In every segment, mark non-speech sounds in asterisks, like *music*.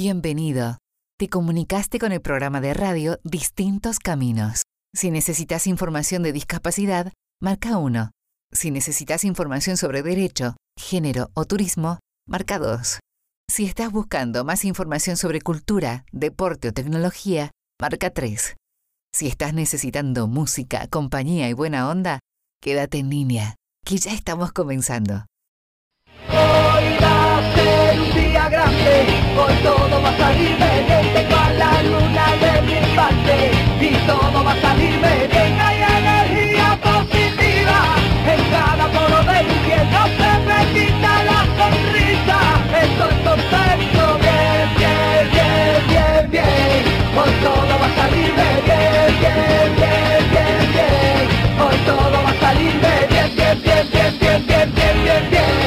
Bienvenido. Te comunicaste con el programa de radio Distintos Caminos. Si necesitas información de discapacidad, marca 1. Si necesitas información sobre derecho, género o turismo, marca 2. Si estás buscando más información sobre cultura, deporte o tecnología, marca 3. Si estás necesitando música, compañía y buena onda, quédate en línea, que ya estamos comenzando. Grande, hoy todo va a salir bien, tengo a la luna de mi parte y todo va a salir bien, hay energía positiva en cada poro piel, no se me quita la sonrisa, estoy contento, bien, bien, bien, bien, bien, hoy todo va a salir bien, bien, bien, bien, bien, hoy todo va a salir bien, bien, bien, bien, bien, bien, bien, bien, bien, bien,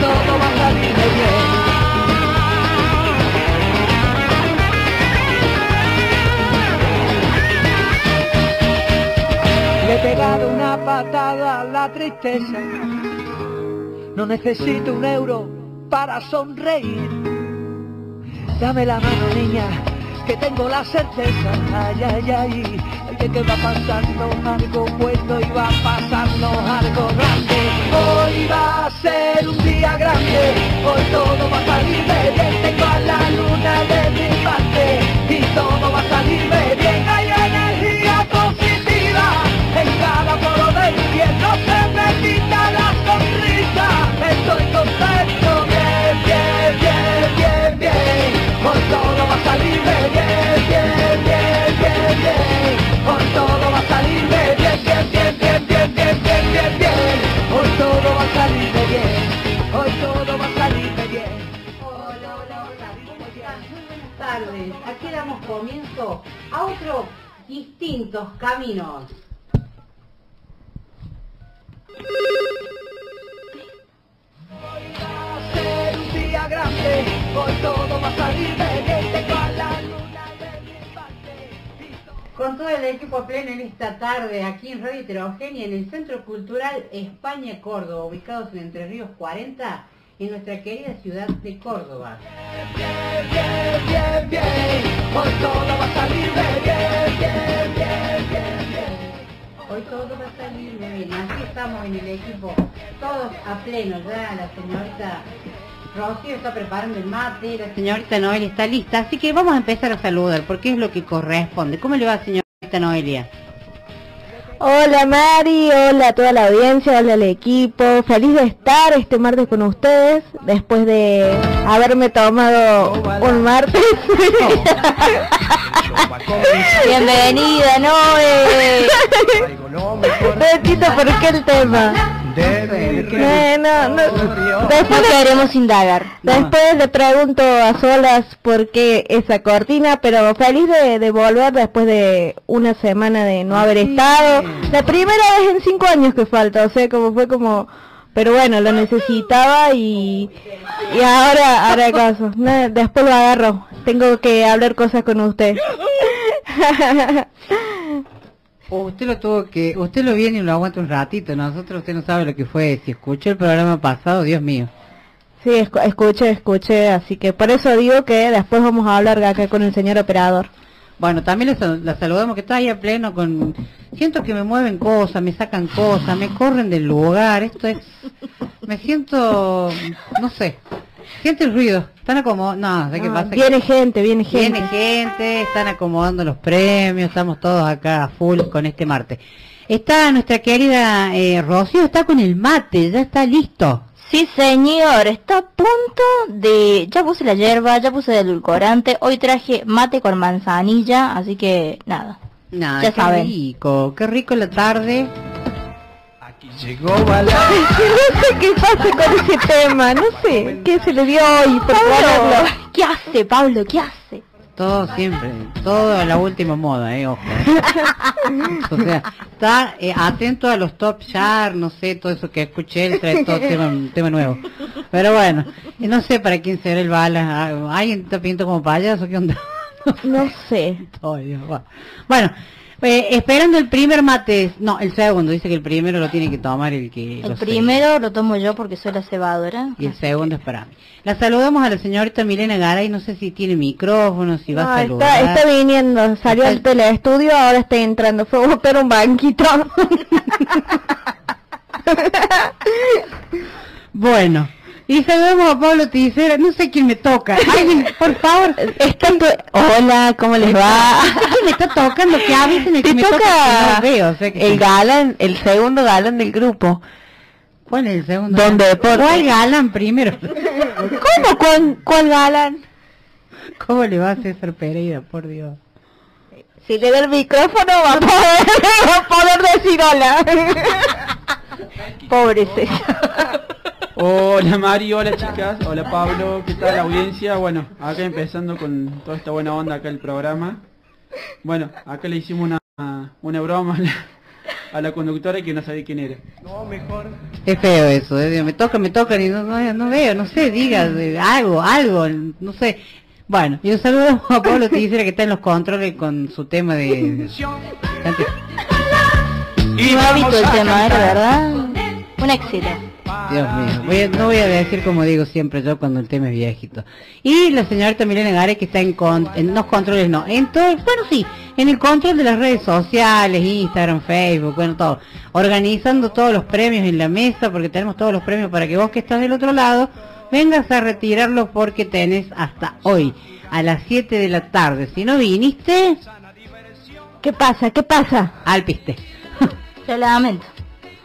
todo va a salir bien. Pegado una patada a la tristeza. No necesito un euro para sonreír. Dame la mano, niña, que tengo la certeza. Ay, ay, ay, de que va pasando algo bueno y va pasando algo grande. Hoy va a ser un día grande, hoy todo va a salir bien. Tengo a la luna de mi parte y todo va a salir bien. De mi parte y todo Con todo el equipo pleno en esta tarde aquí en Radio Heterogénea en el Centro Cultural España Córdoba, ubicados en Entre Ríos 40, en nuestra querida ciudad de Córdoba. bien, bien, bien, bien. Hoy todo va a salir bien, bien, bien, bien, bien. Hoy todo va a salir bien. Así estamos en el equipo, todos a pleno. Ya la señorita Rocío está preparando el mate, la señorita Noelia está lista. Así que vamos a empezar a saludar, porque es lo que corresponde. ¿Cómo le va, señorita Noelia? Hola Mari, hola a toda la audiencia, hola al equipo. Feliz de estar este martes con ustedes después de haberme tomado un martes. *laughs* Bienvenida, Noé. Betito, ¿por qué el tema? No, no. Después queremos indagar. Después le pregunto a solas por qué esa cortina, pero feliz de, de volver después de una semana de no haber estado. La primera vez en cinco años que falta, o sea, como fue como... Pero bueno, lo necesitaba y, y ahora haré caso. No, después lo agarro. Tengo que hablar cosas con usted. *laughs* Usted lo tuvo que, usted lo viene y lo aguanta un ratito, nosotros usted no sabe lo que fue, si escuchó el programa pasado, Dios mío. Sí, escu- escuché, escuché, así que por eso digo que después vamos a hablar acá con el señor operador. Bueno, también la, sal- la saludamos que está ahí a pleno con... Siento que me mueven cosas, me sacan cosas, me corren del lugar, esto es... Me siento... no sé. Siente el ruido, están acomodados... No, ¿sé qué Ah, pasa? viene gente, viene gente. Viene gente, están acomodando los premios, estamos todos acá a full con este martes. Está nuestra querida eh, Rocío, está con el mate, ya está listo. Sí, señor, está a punto de... Ya puse la hierba, ya puse el edulcorante, hoy traje mate con manzanilla, así que nada. Nah, Ya qué saben. rico, qué rico la tarde. Llegó sé *laughs* qué pasa con ese tema, no sé qué se le dio hoy por. Pablo, ¿qué hace, Pablo? ¿Qué hace? Todo siempre, todo a la última moda, eh, ojo. *laughs* o sea, está eh, atento a los top chart, no sé, todo eso que escuché, él trae todo tema, tema nuevo. Pero bueno, no sé para quién será el bala. Ah, ¿Alguien está pinto como payaso? ¿Qué onda? No sé. *laughs* bueno, eh, esperando el primer mate, no, el segundo, dice que el primero lo tiene que tomar el que... El primero lo tomo yo porque soy la cebadora. Y el segundo es para mí. La saludamos a la señorita Milena Garay, no sé si tiene micrófono, si va a saludar. Está, está viniendo, salió del telestudio, ahora está entrando, fue a buscar un banquito. *laughs* bueno, y saludamos a Pablo Ticera, no sé quién me toca. *laughs* Alguien, por favor. Hola, ¿cómo les va? ¿Quién me está tocando? Que avisen el que me toca, no veo. el galán, el segundo galán del grupo. ¿Cuál es el segundo? ¿Dónde? Por... ¿Cuál galán primero? *laughs* ¿Cómo? ¿Cuál, ¿Cuál galán? ¿Cómo le va a César Pereira, por Dios? Si le da el micrófono va a poder, *laughs* va a poder decir hola. Pobre César. Hola Mari, hola chicas, hola Pablo, ¿qué tal la audiencia? Bueno, acá empezando con toda esta buena onda acá el programa. Bueno, acá le hicimos una, una broma a la, conductora que no sabía quién era. No, mejor. Es feo eso, ¿eh? me toca, me toca y no, no, veo, no sé, diga algo, algo, no sé. Bueno, y un saludo a Pablo que que está en los controles con su tema de... Y vamos el tema. ¿verdad? Un éxito. Dios mío, no voy a decir como digo siempre yo cuando el tema es viejito. Y la señorita Milena Gare que está en, en los controles, no, en todo, bueno sí, en el control de las redes sociales, Instagram, Facebook, bueno todo, organizando todos los premios en la mesa, porque tenemos todos los premios para que vos que estás del otro lado, vengas a retirarlos porque tenés hasta hoy, a las 7 de la tarde. Si no viniste... ¿Qué pasa? ¿Qué pasa? Al piste. Yo lamento.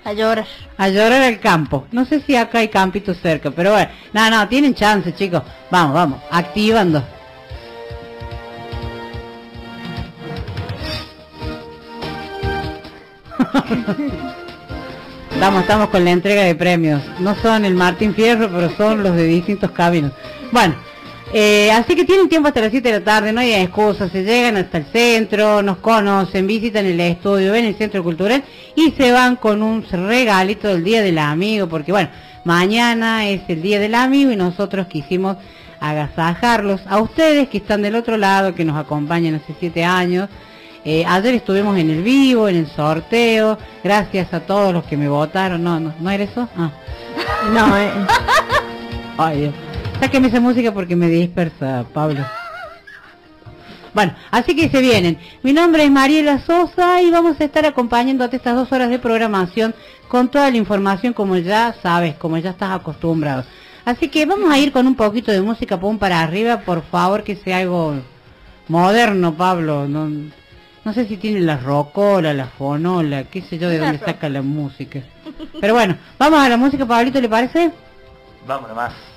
A llorar. A llorar al campo. No sé si acá hay campitos cerca, pero bueno. No, no, tienen chance, chicos. Vamos, vamos. Activando. *laughs* Estamos, estamos con la entrega de premios. No son el Martín Fierro, pero son los de distintos caminos. Bueno, eh, así que tienen tiempo hasta las 7 de la tarde, no hay excusas, se llegan hasta el centro, nos conocen, visitan el estudio, ven el centro cultural y se van con un regalito del Día del Amigo, porque bueno, mañana es el Día del Amigo y nosotros quisimos agasajarlos a ustedes que están del otro lado, que nos acompañan hace 7 años. Eh, ayer estuvimos en el vivo, en el sorteo, gracias a todos los que me votaron. No, no, ¿no era eso? Ah. No, eh. Ay, Dios. Sáqueme esa música porque me dispersa, Pablo. Bueno, así que se vienen. Mi nombre es Mariela Sosa y vamos a estar acompañándote estas dos horas de programación con toda la información como ya sabes, como ya estás acostumbrado. Así que vamos a ir con un poquito de música pum para arriba, por favor, que sea algo moderno, Pablo. No, no sé si tiene la rocola, la fonola, qué sé yo de dónde saca la música. Pero bueno, vamos a la música, Pablito, ¿le parece? Vamos nomás.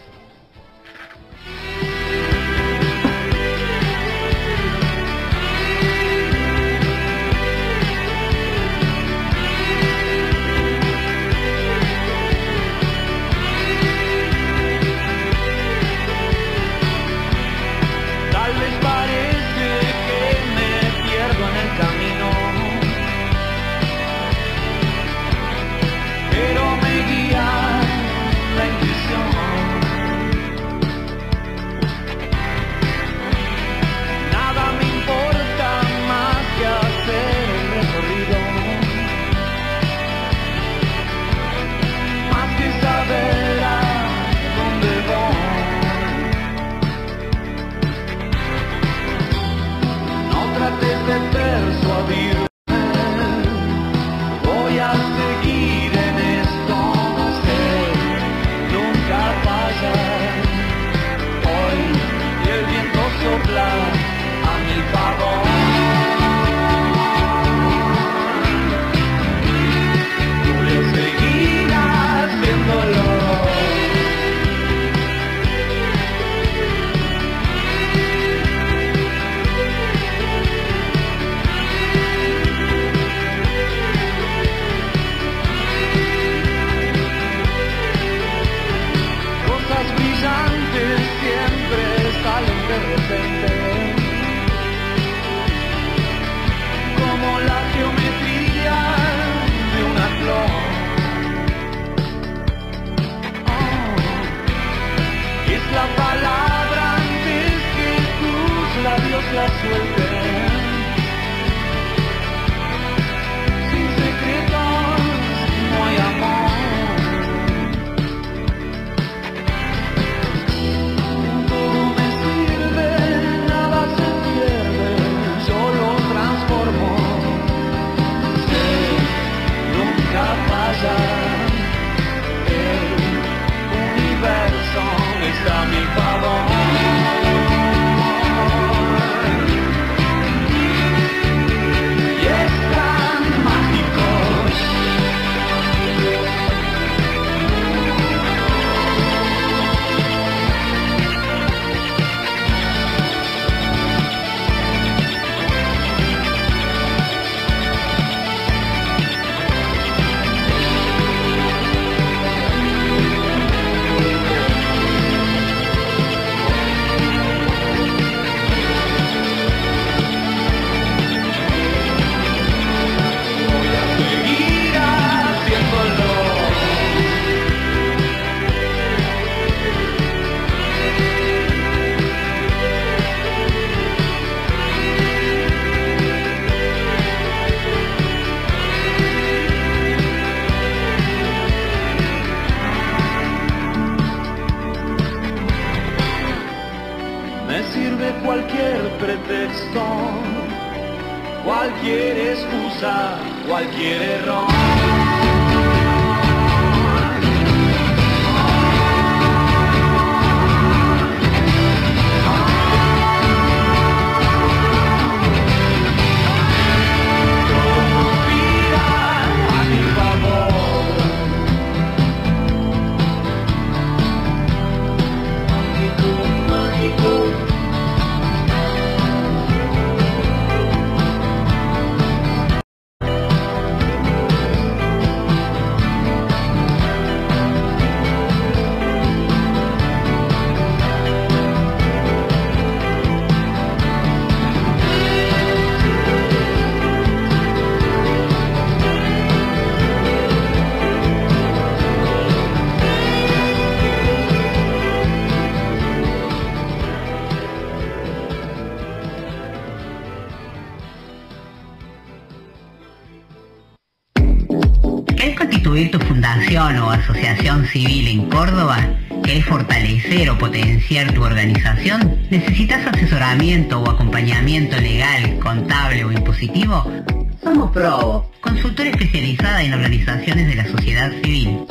O asociación civil en Córdoba, ¿querés fortalecer o potenciar tu organización? ¿Necesitas asesoramiento o acompañamiento legal, contable o impositivo? Somos Probo, consultora especializada en organizaciones de la sociedad civil.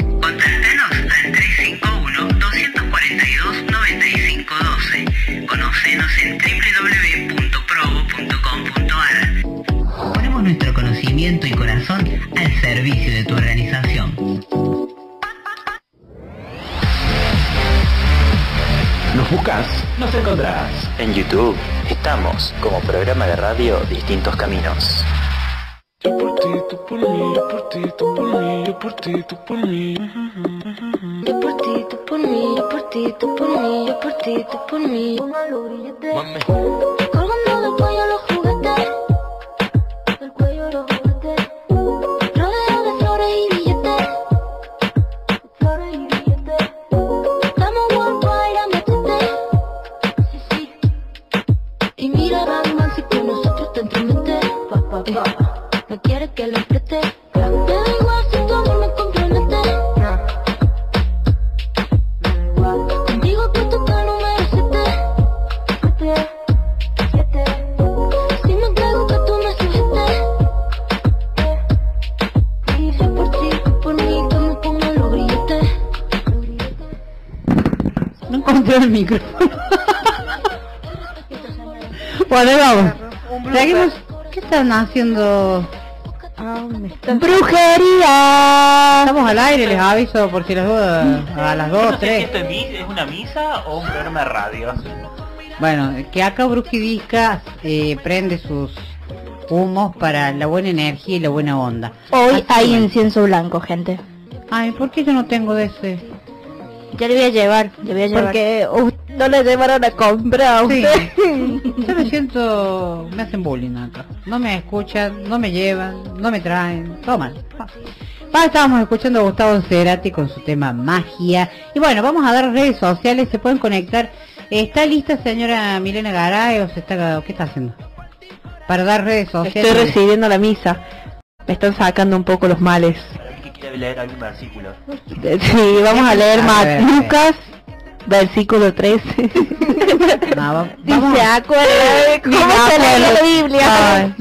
Nos encontrarás. En YouTube estamos como programa de radio Distintos Caminos. Yo por ti, tú por mí, yo por ti, tú por mí, yo por ti, tú por mí. Yo por ti, tú por mí, yo por ti, tú por mí, yo por ti, tú por mí. Micrófono. bueno, vamos. Seguimos. ¿Qué están haciendo? ¡Brujería! Estamos al aire, les aviso por si las dudas. A las Yo 2, no sé si 3. esto es una misa o un programa de radio. Bueno, que acá Brujidisca eh, prende sus humos para la buena energía y la buena onda. Hoy Así hay incienso blanco, gente. Ay, ¿por qué yo no tengo de ese? Ya le voy a llevar, le voy a llevar. Porque uh, no le llevaron a comprar a Sí. usted. Yo me siento... Me hacen bullying acá. No me escuchan, no me llevan, no me traen. Todo mal. Ah, estábamos escuchando a Gustavo Cerati con su tema magia. Y bueno, vamos a dar redes sociales, se pueden conectar ¿Está lista señora Milena Garay o se está, qué está haciendo? Para dar redes sociales. Estoy recibiendo la misa. Me están sacando un poco los males. ¿Qué quiere leer algún versículo? Sí, vamos a leer ver, Lucas, versículo 13. No, *laughs* vamos se acuerda de cómo se lee la Biblia.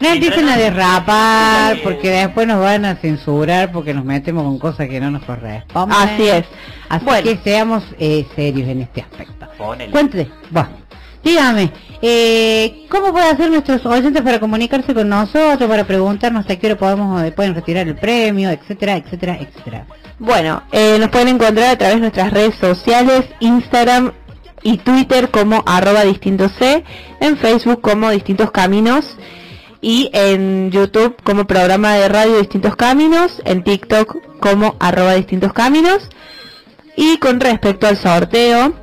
No empiecen a derrapar porque después nos van a censurar porque nos metemos con cosas que no nos corresponden. Así es. Así Bueno. que seamos eh, serios en este aspecto. Cuéntese, va. Dígame, eh, ¿cómo puede hacer nuestros oyentes para comunicarse con nosotros, para preguntarnos a qué hora podemos, eh, pueden retirar el premio, etcétera, etcétera, etcétera? Bueno, eh, nos pueden encontrar a través de nuestras redes sociales, Instagram y Twitter como arroba distintos C, en Facebook como distintos caminos y en YouTube como programa de radio distintos caminos, en TikTok como arroba distintos caminos y con respecto al sorteo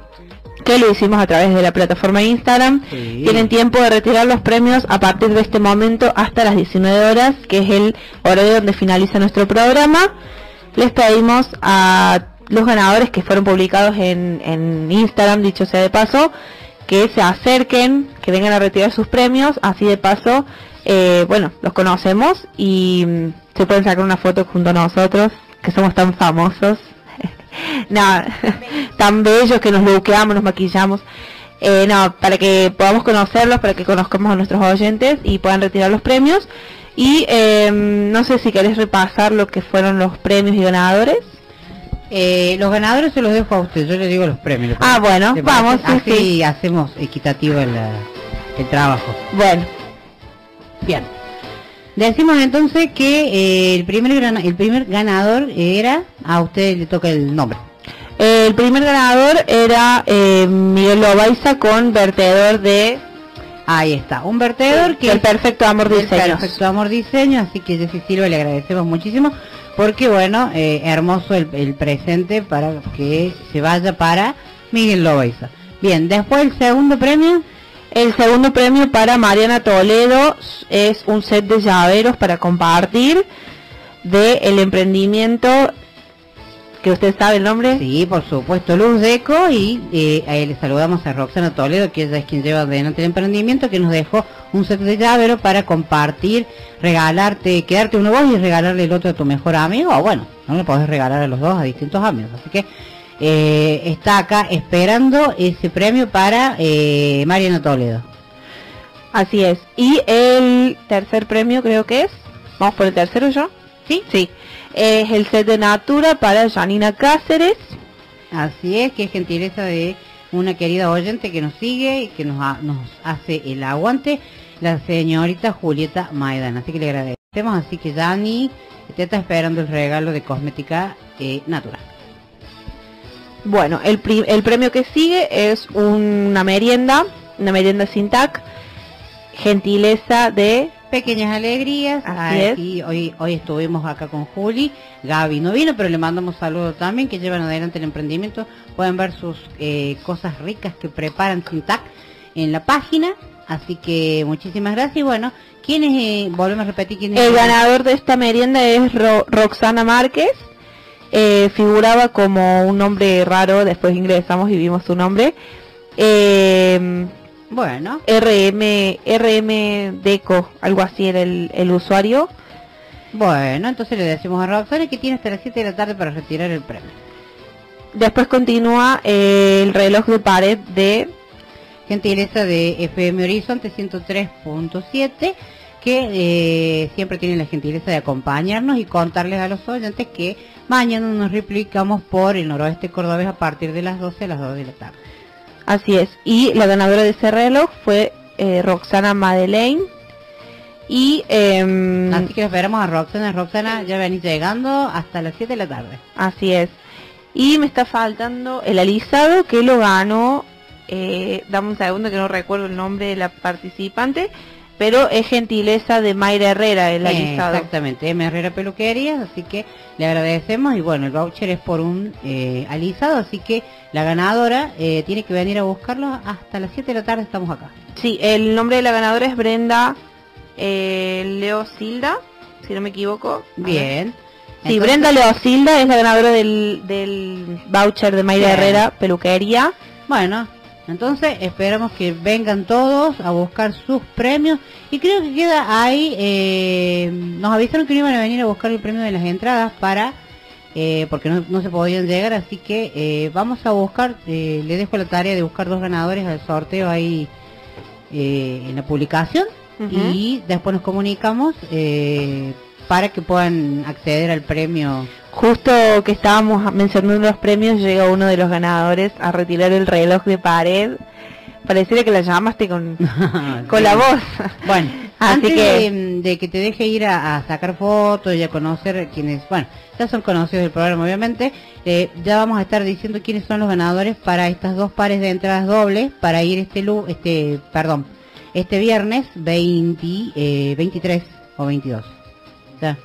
que lo hicimos a través de la plataforma Instagram, Sí. tienen tiempo de retirar los premios a partir de este momento hasta las 19 horas, que es el horario donde finaliza nuestro programa. Les pedimos a los ganadores que fueron publicados en, en Instagram, dicho sea de paso, que se acerquen, que vengan a retirar sus premios, así de paso, eh, bueno, los conocemos y mm, se pueden sacar una foto junto a nosotros, que somos tan famosos. *laughs* Nada, *laughs* tan bellos que nos luqueamos, nos maquillamos. Eh, no, para que podamos conocerlos, para que conozcamos a nuestros oyentes y puedan retirar los premios. Y eh, no sé si querés repasar lo que fueron los premios y ganadores. Eh, los ganadores se los dejo a usted, yo le digo los premios. ¿le Ah, bueno, vamos, sí, Así sí. hacemos equitativo el, el trabajo. Bueno, Bien. Decimos entonces que eh, el primer gran- el primer ganador era a usted le toca el nombre. el primer ganador era eh, Miguel Lobaiza con vertedor de Ahí está, un vertedor que El Perfecto Amor del Diseños. Perfecto Amor Diseño, así que Jessy Silva le agradecemos muchísimo porque bueno, eh, hermoso el, el presente para que se vaya para Miguel Loaiza. Bien, después el segundo premio, El segundo premio para Mariana Toledo es un set de llaveros para compartir de el emprendimiento que usted sabe el nombre. sí, por supuesto, Luz Deco y eh, ahí le saludamos a Roxana Toledo, que ella es quien lleva adelante el emprendimiento, que nos dejó un set de llavero para compartir, regalarte, quedarte uno vos y regalarle el otro a tu mejor amigo, o bueno, no le podés regalar a los dos a distintos amigos, así que eh, está acá esperando ese premio para eh, Mariana Toledo. Así es. Y el tercer premio creo que es. Vamos por el tercero yo. ¿Sí? Sí. Es el set de Natura para Janina Cáceres. Así es, que es gentileza de una querida oyente que nos sigue y que nos, ha- nos hace el aguante, la señorita Julieta Maidan. Así que le agradecemos. Así que Dani te está esperando el regalo de cosmética eh, natural. Bueno, el, el premio que sigue es una merienda, una merienda sin tac, gentileza de Pequeñas alegrías. Así es. Aquí hoy, hoy estuvimos acá con Juli. Gaby no vino, pero le mandamos saludos también que llevan adelante el emprendimiento. Pueden ver sus eh, cosas ricas que preparan sin tac en la página. Así que muchísimas gracias. Y bueno, ¿quién es? eh, volvemos a repetir quién es. El ganador de esta merienda es Ro- Roxana Márquez. Eh, figuraba como un nombre raro, después ingresamos y vimos su nombre. Eh, Bueno, RM, RM Deco, algo así era el, el usuario. bueno, entonces le decimos a Roxana que tiene hasta las 7 de la tarde para retirar el premio. Después continúa eh, el reloj de pared de Gentileza de FM Horizonte 103.7 que eh, siempre tienen la gentileza de acompañarnos y contarles a los oyentes que mañana nos replicamos por el noroeste cordobés a partir de las 12 a las 2 de la tarde. Así es. Y la ganadora de ese reloj fue eh, Roxana Madeleine. Y em, Así que esperamos a Roxana. Roxana, ya venís llegando hasta las 7 de la tarde. así es. Y me está faltando el alisado que lo ganó. Eh, dame un segundo que no recuerdo el nombre de la participante. Pero es gentileza de Mayra Herrera el Eh, alisado. exactamente, M. Herrera Peluquerías, así que le agradecemos y bueno, el voucher es por un eh, alisado, así que la ganadora eh, tiene que venir a buscarlo hasta las 7 de la tarde, estamos acá. Sí, el nombre de la ganadora es Brenda eh, Leo Silda, si no me equivoco. Bien. Sí, Entonces- Brenda Leosilda es la ganadora del, del voucher de Mayra Bien. Herrera Peluquería. Bueno, entonces esperamos que vengan todos a buscar sus premios. Y creo que queda ahí, eh, nos avisaron que no iban a venir a buscar el premio de las entradas para, eh, porque no, se podían llegar, así que eh, vamos a buscar, le dejo la tarea de buscar dos ganadores al sorteo ahí en la publicación. Y después nos comunicamos para que puedan acceder al premio Justo que estábamos mencionando los premios, llega uno de los ganadores a retirar el reloj de pared. Pareciera que la llamaste con, *laughs* con la voz. Bueno, *laughs* así que de, que te deje ir a, sacar fotos y a conocer quienes, bueno, ya son conocidos del programa obviamente, eh, ya vamos a estar diciendo quiénes son los ganadores para estas dos pares de entradas dobles para ir este, este perdón, este viernes 20, 23 eh, o 22.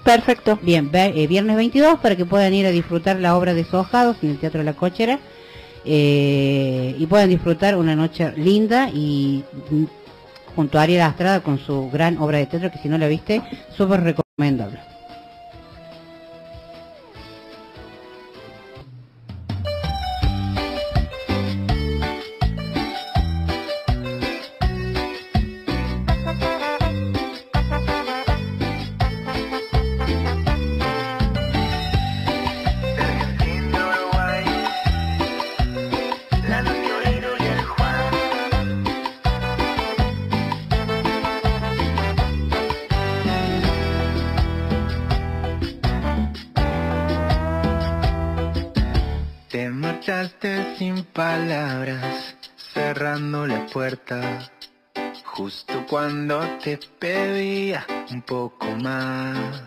Perfecto. Bien, eh, viernes 22 para que puedan ir a disfrutar la obra de Sojados en el Teatro la Cochera eh, y puedan disfrutar una noche linda y mm, junto a Ariel Astrada con su gran obra de teatro que si no la viste, súper recomendable. Cuando te pedía un poco más.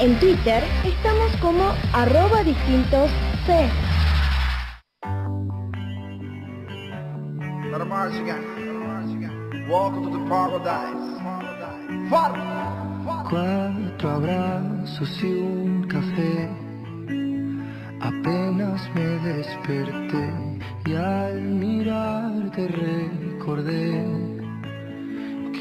En Twitter estamos como arroba distintos C. Cuatro abrazos y un café. Apenas me desperté y al mirarte recordé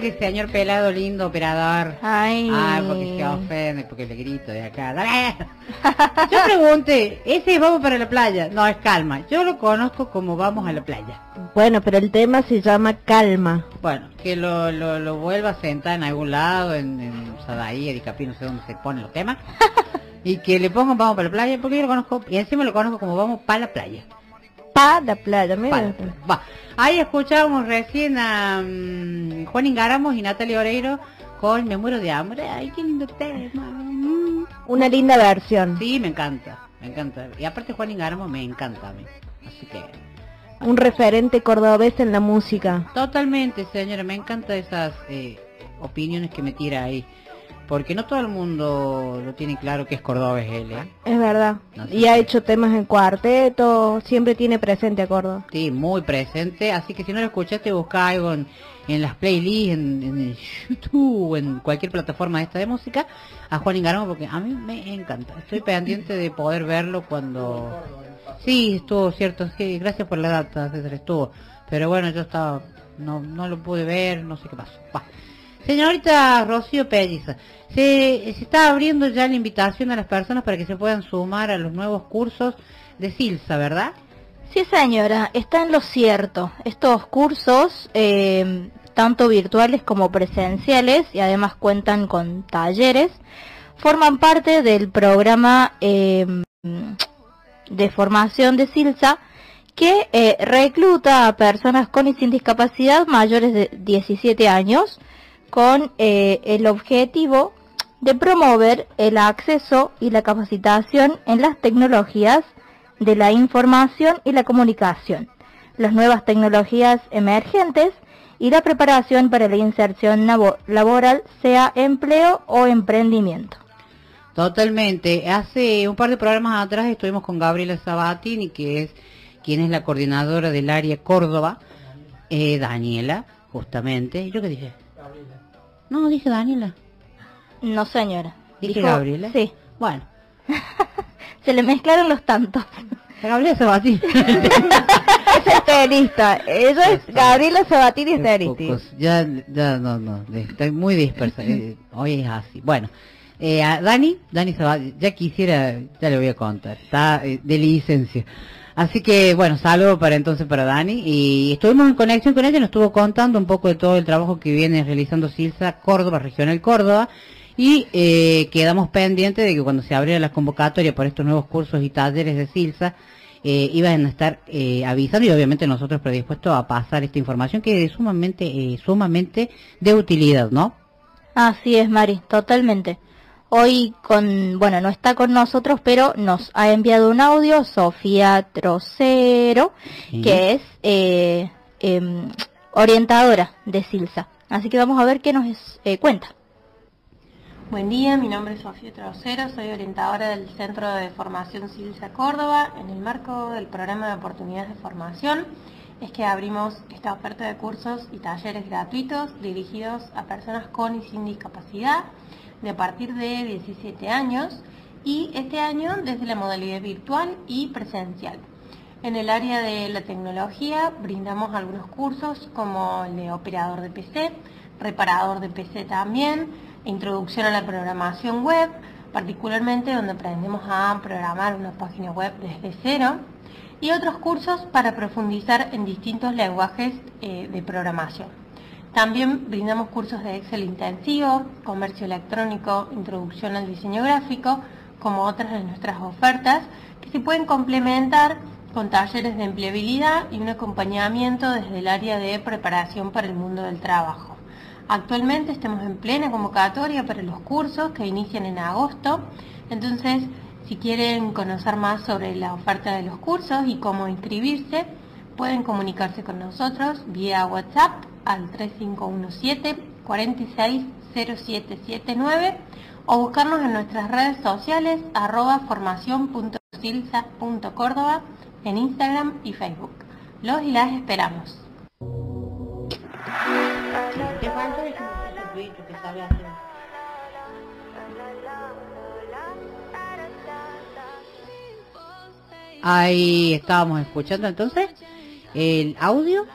aire, señor pelado, lindo operador. Ay. Ay, porque se ofende, porque le grito de acá. ¡Dale! Yo pregunté, ese es vamos para la playa. No, es calma. Yo lo conozco como vamos a la playa. Bueno, pero el tema se llama calma. Bueno, que lo, lo, lo vuelva a sentar en algún lado, en, en Sadaí, Edicapí, no sé dónde se ponen los temas. *laughs* y que le pongan vamos para la playa, porque yo lo conozco, y encima lo conozco como vamos para la playa. Pa la playa, mira. Va. Ahí escuchábamos recién a mm, Juan Ingaramos y Natalia Oreiro con Me muero de hambre. Ay, qué lindo tema. Mm. Una linda versión. Sí, me encanta, me encanta. Y aparte Juan Ingaramo me encanta a mí. Así que Un referente cordobés en la música. Totalmente, señora, me encantan esas eh, opiniones que me tira ahí. Porque no todo el mundo lo tiene claro que es cordobés él, ¿eh? Es verdad. No sé Y ha hecho temas en cuarteto, siempre tiene presente a Córdoba. Sí, muy presente. Así que si no lo escuchaste, busca algo en, en las playlists, en, en YouTube, en cualquier plataforma esta de música, a Juan Ingaramo, porque a mí me encanta. Estoy pendiente de poder verlo cuando... Sí, estuvo cierto, sí, gracias por la data, César, estuvo. Pero bueno, yo estaba, no, no lo pude ver, no sé qué pasó. Va. Señorita Rocío Pelliza, se, se está abriendo ya la invitación a las personas para que se puedan sumar a los nuevos cursos de Silsa, ¿verdad? Sí, señora, está en lo cierto. Estos cursos, eh, tanto virtuales como presenciales, y además cuentan con talleres, forman parte del programa eh, de formación de SILSA que eh, recluta a personas con y sin discapacidad mayores de 17 años con eh, el objetivo de promover el acceso y la capacitación en las tecnologías de la información y la comunicación, las nuevas tecnologías emergentes y la preparación para la inserción labo- laboral, sea empleo o emprendimiento. Totalmente. Hace un par de programas atrás estuvimos con Gabriela Sabatini, que es quien es la coordinadora del área Córdoba, eh, Daniela, justamente. ¿Yo qué dije? No, dije Daniela. No, señora. ¿Dije Dijo- Gabriela? Sí. Bueno. *laughs* Se le mezclaron los tantos. *laughs* Gabriela Sabatini. Es estelista. Ella es Gabriela Sabatini estelista. Pocos. Ya, ya, no, no, estoy muy dispersa. eh, Hoy es así. Bueno, eh, a Dani, Dani Sabat- ya quisiera, ya le voy a contar, está eh, de licencia. Así que, bueno, saludo para entonces para Dani. Y estuvimos en conexión con ella, nos estuvo contando un poco de todo el trabajo que viene realizando Silsa Córdoba, Regional Córdoba. Y eh, quedamos pendientes de que cuando se abriera la convocatoria por estos nuevos cursos y talleres de Silsa, eh, iban a estar eh, avisando y obviamente nosotros predispuestos a pasar esta información que es sumamente, eh, sumamente de utilidad, ¿no? Así es, Mari, totalmente. Hoy con, bueno, no está con nosotros, pero nos ha enviado un audio Sofía Trocero, Sí. que es eh, em, orientadora de Silsa. Así que vamos a ver qué nos eh, cuenta. Buen día, mi nombre es Sofía Trocero, soy orientadora del Centro de Formación Silsa Córdoba. En el marco del programa de oportunidades de formación es que abrimos esta oferta de cursos y talleres gratuitos dirigidos a personas con y sin discapacidad de a partir de 17 años y este año desde la modalidad virtual y presencial. En el área de la tecnología brindamos algunos cursos como el de operador de PC, reparador de PC también, introducción a la programación web, particularmente donde aprendemos a programar una página web desde cero, y otros cursos para profundizar en distintos lenguajes eh, de programación. También brindamos cursos de Excel intensivo, comercio electrónico, introducción al diseño gráfico, como otras de nuestras ofertas, que se pueden complementar con talleres de empleabilidad y un acompañamiento desde el área de preparación para el mundo del trabajo. Actualmente estamos en plena convocatoria para los cursos que inician en agosto, entonces si quieren conocer más sobre la oferta de los cursos y cómo inscribirse, pueden comunicarse con nosotros vía WhatsApp al 3517 460779 o buscarnos en nuestras redes sociales arroba formación.silsa.córdoba en Instagram y Facebook. Los y las esperamos. Ahí estábamos escuchando entonces el audio.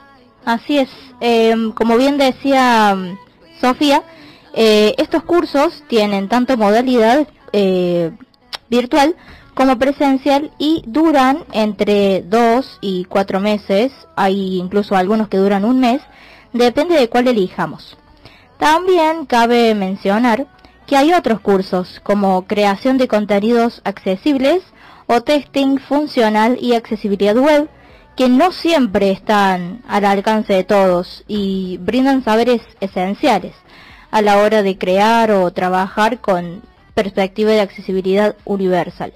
Así es, em, como bien decía mm, Sofía, eh, estos cursos tienen tanto modalidad eh, virtual como presencial y duran entre dos y cuatro meses, hay incluso algunos que duran un mes, depende de cuál elijamos. También cabe mencionar que hay otros cursos como creación de contenidos accesibles o testing funcional y accesibilidad web que no siempre están al alcance de todos y brindan saberes esenciales a la hora de crear o trabajar con perspectiva de accesibilidad universal.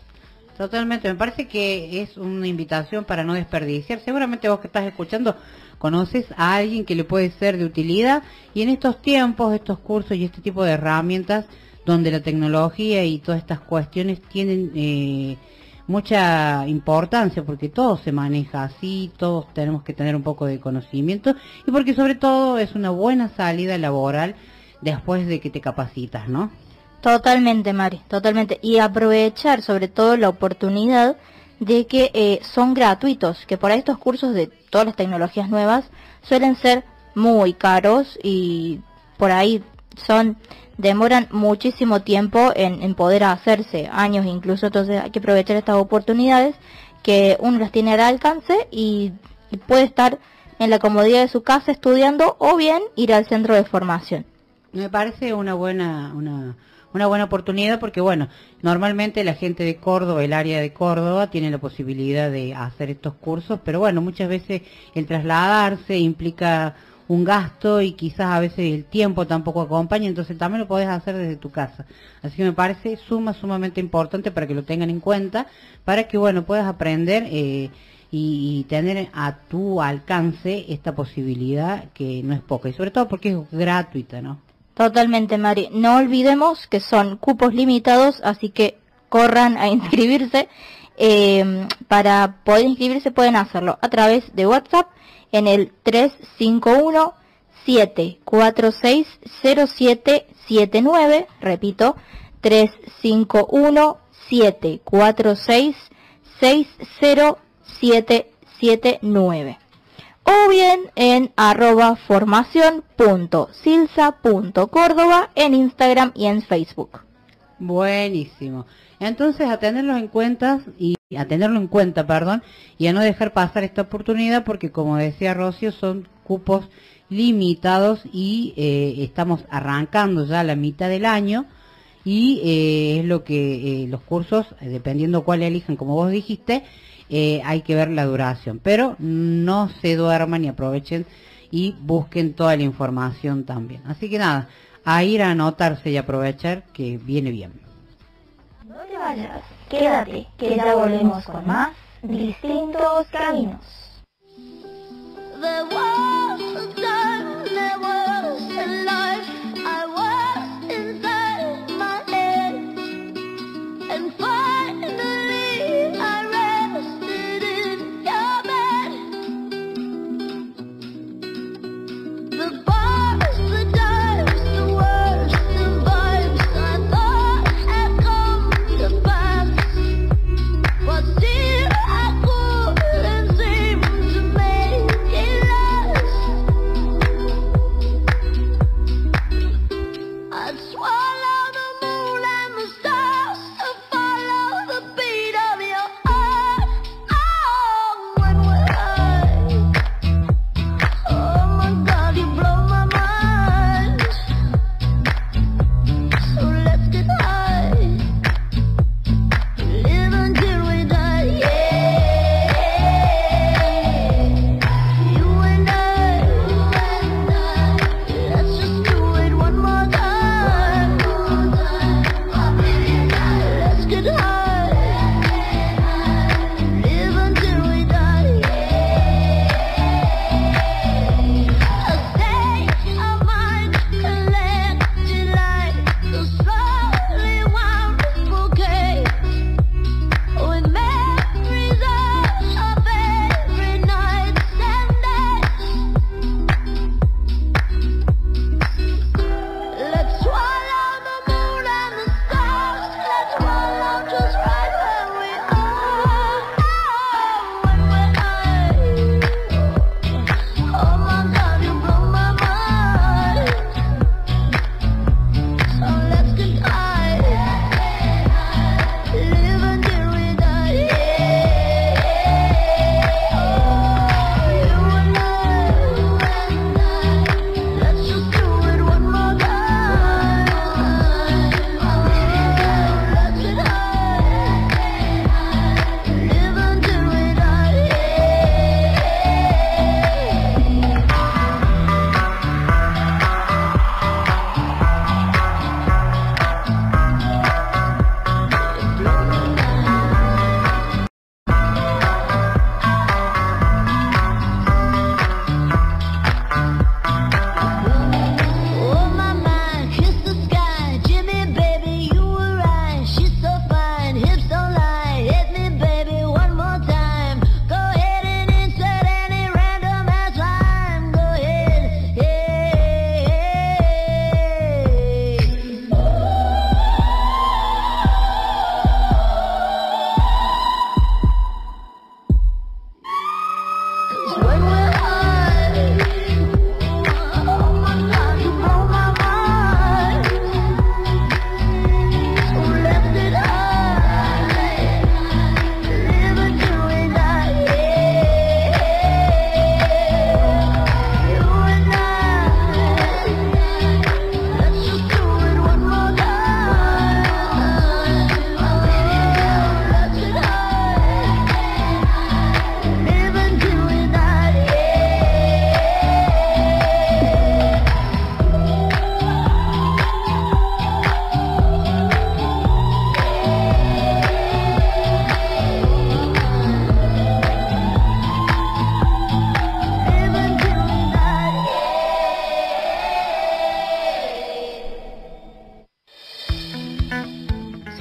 Totalmente, me parece que es una invitación para no desperdiciar. Seguramente vos que estás escuchando conoces a alguien que le puede ser de utilidad y en estos tiempos, estos cursos y este tipo de herramientas donde la tecnología y todas estas cuestiones tienen eh, mucha importancia porque todo se maneja así, todos tenemos que tener un poco de conocimiento y porque sobre todo es una buena salida laboral después de que te capacitas, ¿no? Totalmente, Mari, totalmente. Y aprovechar sobre todo la oportunidad de que eh, son gratuitos, que por ahí estos cursos de todas las tecnologías nuevas suelen ser muy caros y por ahí son demoran muchísimo tiempo en, poder hacerse, años incluso, entonces hay que aprovechar estas oportunidades que uno las tiene al alcance y, puede estar en la comodidad de su casa estudiando o bien ir al centro de formación. Me parece una buena, una, una buena oportunidad porque bueno, normalmente la gente de Córdoba, el área de Córdoba, tiene la posibilidad de hacer estos cursos, pero bueno, muchas veces el trasladarse implica un gasto y quizás a veces el tiempo tampoco acompaña, entonces también lo podés hacer desde tu casa. Así que me parece suma, sumamente importante para que lo tengan en cuenta, para que, bueno, puedas aprender eh, y, tener a tu alcance esta posibilidad que no es poca, y sobre todo porque es gratuita, ¿no? Totalmente, Mari. No olvidemos que son cupos limitados, así que corran a *laughs* inscribirse. Eh, para poder inscribirse pueden hacerlo a través de WhatsApp en el 351 746 0779, repito, 351 746 60779 o bien en arroba formación.silsa.córdoba en Instagram y en Facebook. Buenísimo. Entonces, a tenerlos en cuenta y a tenerlo en cuenta, perdón, y a no dejar pasar esta oportunidad porque como decía Rocio, son cupos limitados y eh, estamos arrancando ya la mitad del año y eh, es lo que eh, los cursos, dependiendo cuál elijan, como vos dijiste, hay que ver la duración. Pero no se duerman y aprovechen y busquen toda la información también. Así que nada, a ir a anotarse y aprovechar que viene bien. No te vayas, quédate, que ya volvemos con más distintos caminos.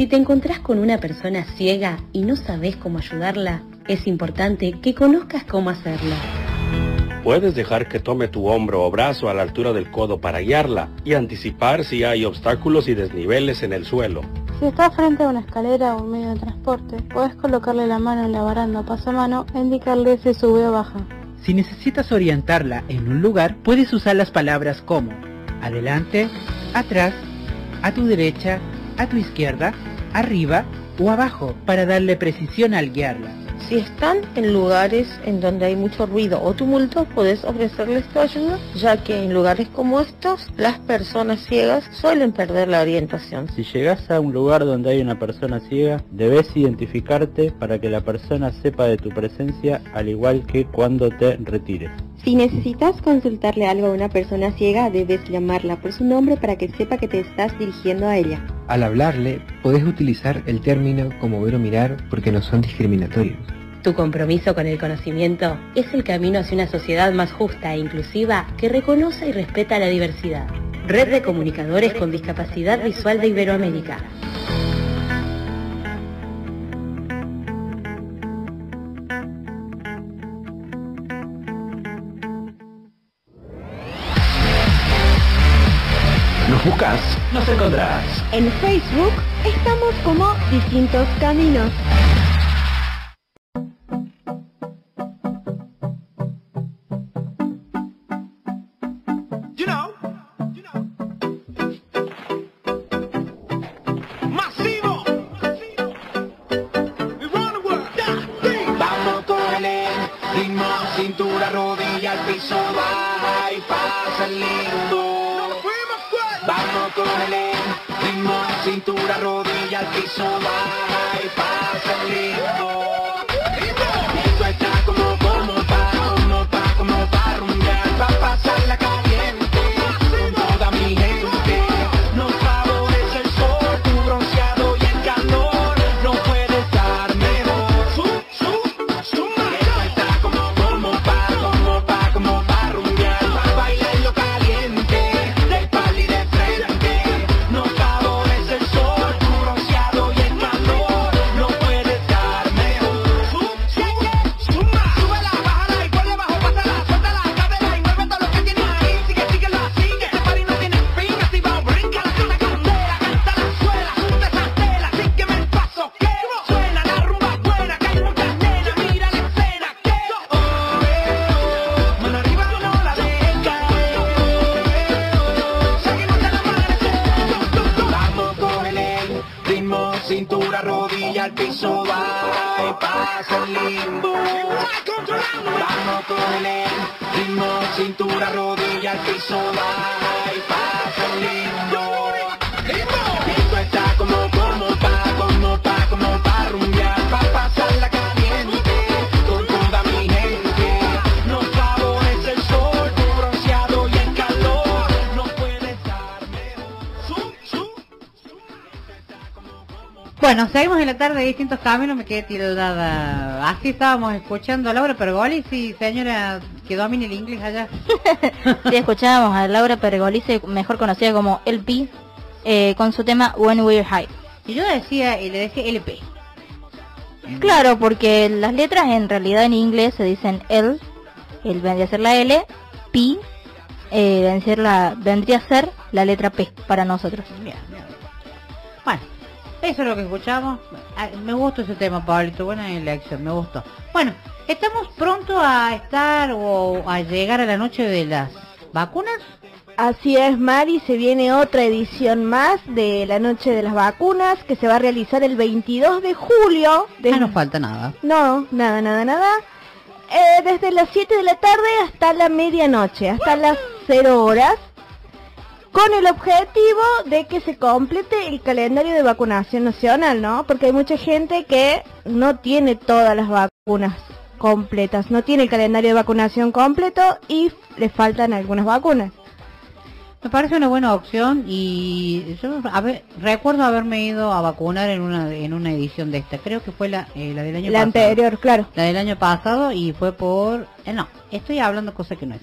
Te encontrás con una persona ciega y no sabes cómo ayudarla, es importante que conozcas cómo hacerlo. Puedes dejar que tome tu hombro o brazo a la altura del codo para guiarla y anticipar si hay obstáculos y desniveles en el suelo. Si estás frente a una escalera o un medio de transporte, puedes colocarle la mano en la baranda o pasamano e indicarle si sube o baja. Si necesitas orientarla en un lugar, puedes usar las palabras como adelante, atrás, a tu derecha, a tu izquierda, arriba o abajo para darle precisión al guiarla. Si están en lugares en donde hay mucho ruido o tumulto, puedes ofrecerles tu ayuda, ya que en lugares como estos, las personas ciegas suelen perder la orientación. Si llegas a un lugar donde hay una persona ciega, debes identificarte para que la persona sepa de tu presencia, al igual que cuando te retires. Si necesitas consultarle algo a una persona ciega, debes llamarla por su nombre para que sepa que te estás dirigiendo a ella. Al hablarle, podés utilizar el término como ver o mirar porque no son discriminatorios. Tu compromiso con el conocimiento es el camino hacia una sociedad más justa e inclusiva que reconoce y respeta la diversidad. Red de Comunicadores con Discapacidad Visual de Iberoamérica. Buscas, nos encontrás. En Facebook estamos como Distintos Caminos. La tarde de distintos caminos, me quedé tirada. Así estábamos escuchando a Laura Pergoli, sí, señora que domine el inglés allá. *laughs* Sí, escuchábamos a Laura Pergolisi, mejor conocida como LP, eh, con su tema When We're High. Y yo decía, y le dejé LP. Claro, porque las letras en realidad en inglés se dicen L, el vendría a ser la L, P, eh, vendría, a ser la, vendría a ser la letra P para nosotros. Bueno, eso es lo que escuchamos. Ah, Me gustó ese tema, Pablito, buena elección, me gustó. Bueno, estamos pronto a estar o a llegar a la noche de las vacunas. Así es, Mari, se viene otra edición más de la Noche de las Vacunas que se va a realizar el 22 de julio. De... Ah, no falta nada. No, nada, nada, nada. Eh, desde las 7 de la tarde hasta la medianoche, hasta las 0 horas, con el objetivo de que se complete el calendario de vacunación nacional, ¿no? Porque hay mucha gente que no tiene todas las vacunas completas, no tiene el calendario de vacunación completo y le faltan algunas vacunas. Me parece una buena opción y yo a ver, recuerdo haberme ido a vacunar en una en una edición de esta. Creo que fue la, eh, la del año La pasado. anterior, claro. La del año pasado y fue por... eh, no, estoy hablando cosas que no es.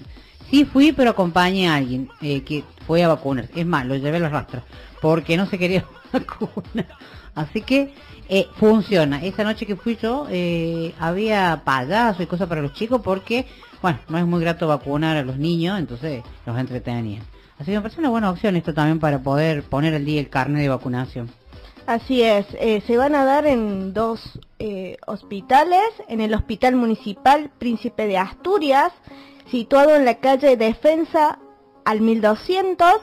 Sí fui, pero acompañé a alguien eh, que fue a vacunar. Es más, lo llevé a los rastros. Porque no se quería *laughs* vacuna. Así que eh, funciona. Esa noche que fui yo eh, había payaso y cosas para los chicos porque, bueno, no es muy grato vacunar a los niños, entonces los entretenían. Así que me parece una buena opción esto también para poder poner al día el carnet de vacunación. Así es, eh, se van a dar en dos eh, hospitales, en el Hospital Municipal Príncipe de Asturias, situado en la calle Defensa al 1200,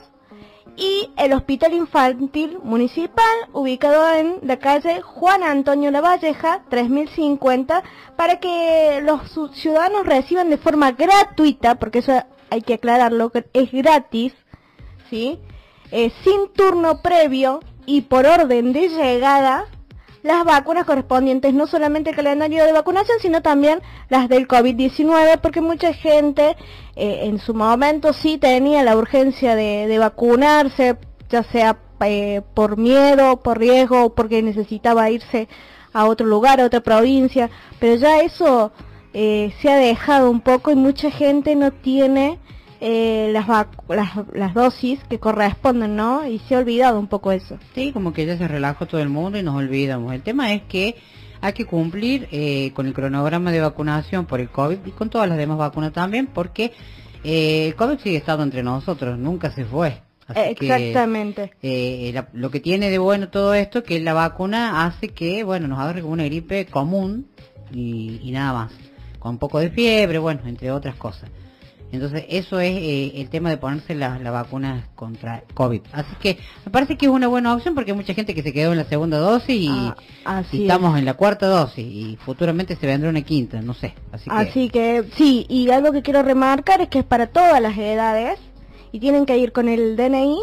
y el Hospital Infantil Municipal, ubicado en la calle Juan Antonio Lavalleja, 3050, para que los ciudadanos reciban de forma gratuita, porque eso hay que aclararlo, es gratis, ¿sí? Eh, sin turno previo y por orden de llegada las vacunas correspondientes, no solamente el calendario de vacunación, sino también las del COVID-19, porque mucha gente eh, en su momento sí tenía la urgencia de, vacunarse, ya sea eh, por miedo, por riesgo, porque necesitaba irse a otro lugar, a otra provincia, pero ya eso eh, se ha dejado un poco y mucha gente no tiene eh, las, las, dosis que corresponden, ¿no? Y se ha olvidado un poco eso. Sí, como que ya se relajó todo el mundo y nos olvidamos. El tema es que hay que cumplir eh, con el cronograma de vacunación por el COVID y con todas las demás vacunas también, porque eh, el COVID sigue estando entre nosotros, nunca se fue. Exactamente. lo que tiene de bueno todo esto es que la vacuna hace que, bueno, nos agarre como una gripe común y, y nada más. Con un poco de fiebre, bueno, entre otras cosas. Entonces, eso es eh, el tema de ponerse la, la, vacuna contra COVID. Así que me parece que es una buena opción porque hay mucha gente que se quedó en la segunda dosis y, ah, estamos en la cuarta dosis y futuramente se vendrá una quinta, no sé. Así que... así que sí, y algo que quiero remarcar es que es para todas las edades y tienen que ir con el DNI,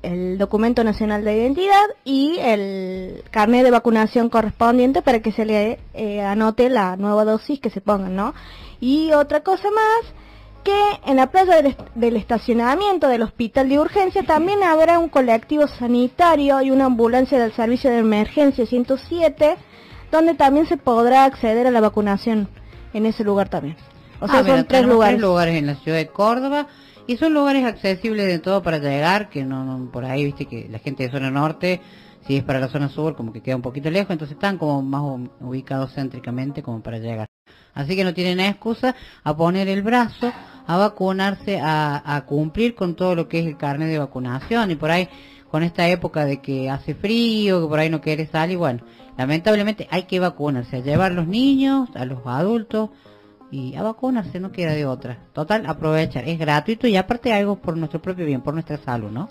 el documento nacional de identidad y el carnet de vacunación correspondiente para que se le eh, anote la nueva dosis que se pongan, ¿no? Y otra cosa más que en la playa del, estacionamiento del hospital de urgencia también habrá un colectivo sanitario y una ambulancia del servicio de emergencia 107, donde también se podrá acceder a la vacunación en ese lugar también. O sea, ah, son tres lugares. lugares en la ciudad de Córdoba y son lugares accesibles de todo para llegar, que no, por ahí, viste que la gente de zona norte, si es para la zona sur, como que queda un poquito lejos, entonces están como más ubicados céntricamente como para llegar. Así que no tienen excusa a poner el brazo a vacunarse, a, cumplir con todo lo que es el carnet de vacunación y por ahí con esta época de que hace frío, que por ahí no quiere salir, bueno, lamentablemente hay que vacunarse, a llevar a los niños, a los adultos y a vacunarse, no queda de otra. Total, aprovechar, es gratuito y aparte algo por nuestro propio bien, por nuestra salud, ¿no?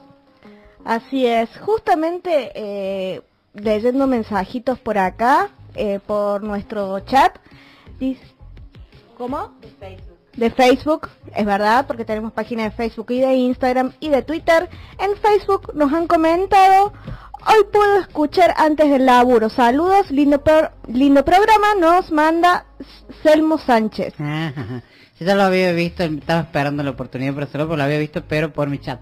Así es, justamente eh, leyendo mensajitos por acá, eh, por nuestro chat, dice, ¿cómo? Facebook de Facebook, es verdad, porque tenemos página de Facebook y de Instagram y de Twitter. En Facebook nos han comentado, hoy puedo escuchar antes del laburo. Saludos, lindo, lindo programa, nos manda Selmo Sánchez. *laughs* Yo ya lo había visto, estaba esperando la oportunidad para hacerlo, pero lo había visto, pero por mi chat.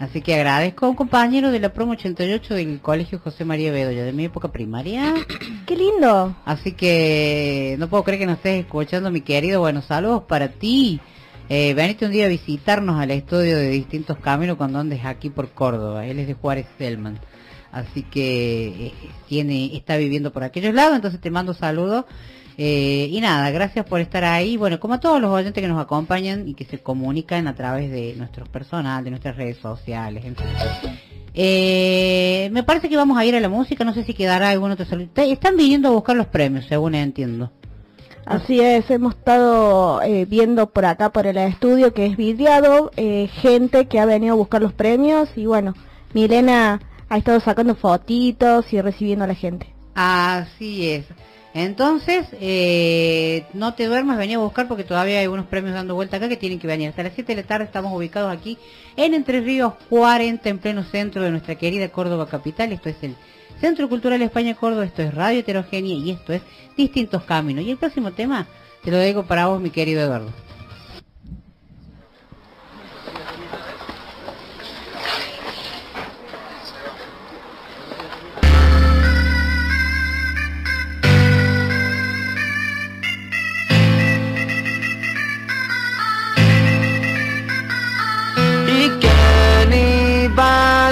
Así que agradezco a un compañero de la promo 88 del Colegio José María Bedoya, de mi época primaria. *coughs* ¡Qué lindo! Así que no puedo creer que nos estés escuchando, mi querido. Bueno, saludos para ti. Eh, veniste un día a visitarnos al estudio de distintos caminos cuando andes aquí por Córdoba. Él es de Juárez Selman. Así que eh, tiene, está viviendo por aquellos lados, entonces te mando saludos. Eh, y nada, gracias por estar ahí. Bueno, como a todos los oyentes que nos acompañan y que se comunican a través de nuestros personal, de nuestras redes sociales. Eh, me parece que vamos a ir a la música, no sé si quedará algún otro saludo. Están viniendo a buscar los premios, según entiendo. Así es, hemos estado eh, viendo por acá, por el estudio que es videado, gente que ha venido a buscar los premios y bueno, Milena ha estado sacando fotitos y recibiendo a la gente. Así es. Entonces, eh, no te duermas, venía a buscar porque todavía hay unos premios dando vuelta acá que tienen que venir. Hasta las 7 de la tarde estamos ubicados aquí en Entre Ríos 40, en pleno centro de nuestra querida Córdoba Capital. Esto es el Centro Cultural España Córdoba, esto es Radio Heterogénea y esto es Distintos Caminos. Y el próximo tema te lo digo para vos, mi querido Eduardo.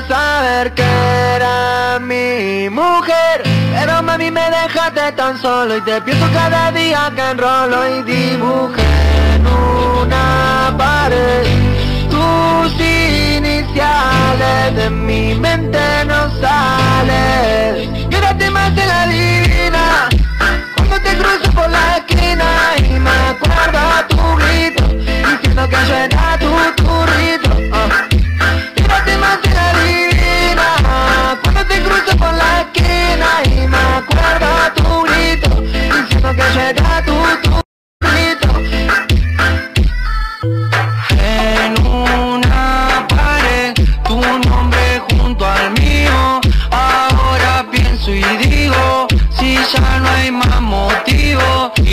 Saber que era mí mami me dejaste tan solo y te pienso cada día que enrolo y dibujé en una pared. Tus iniciales de mi mente no sales. Quédate más de la divina cuando te cruzo por la esquina y me acuerdo tu grito diciendo que yo era que yo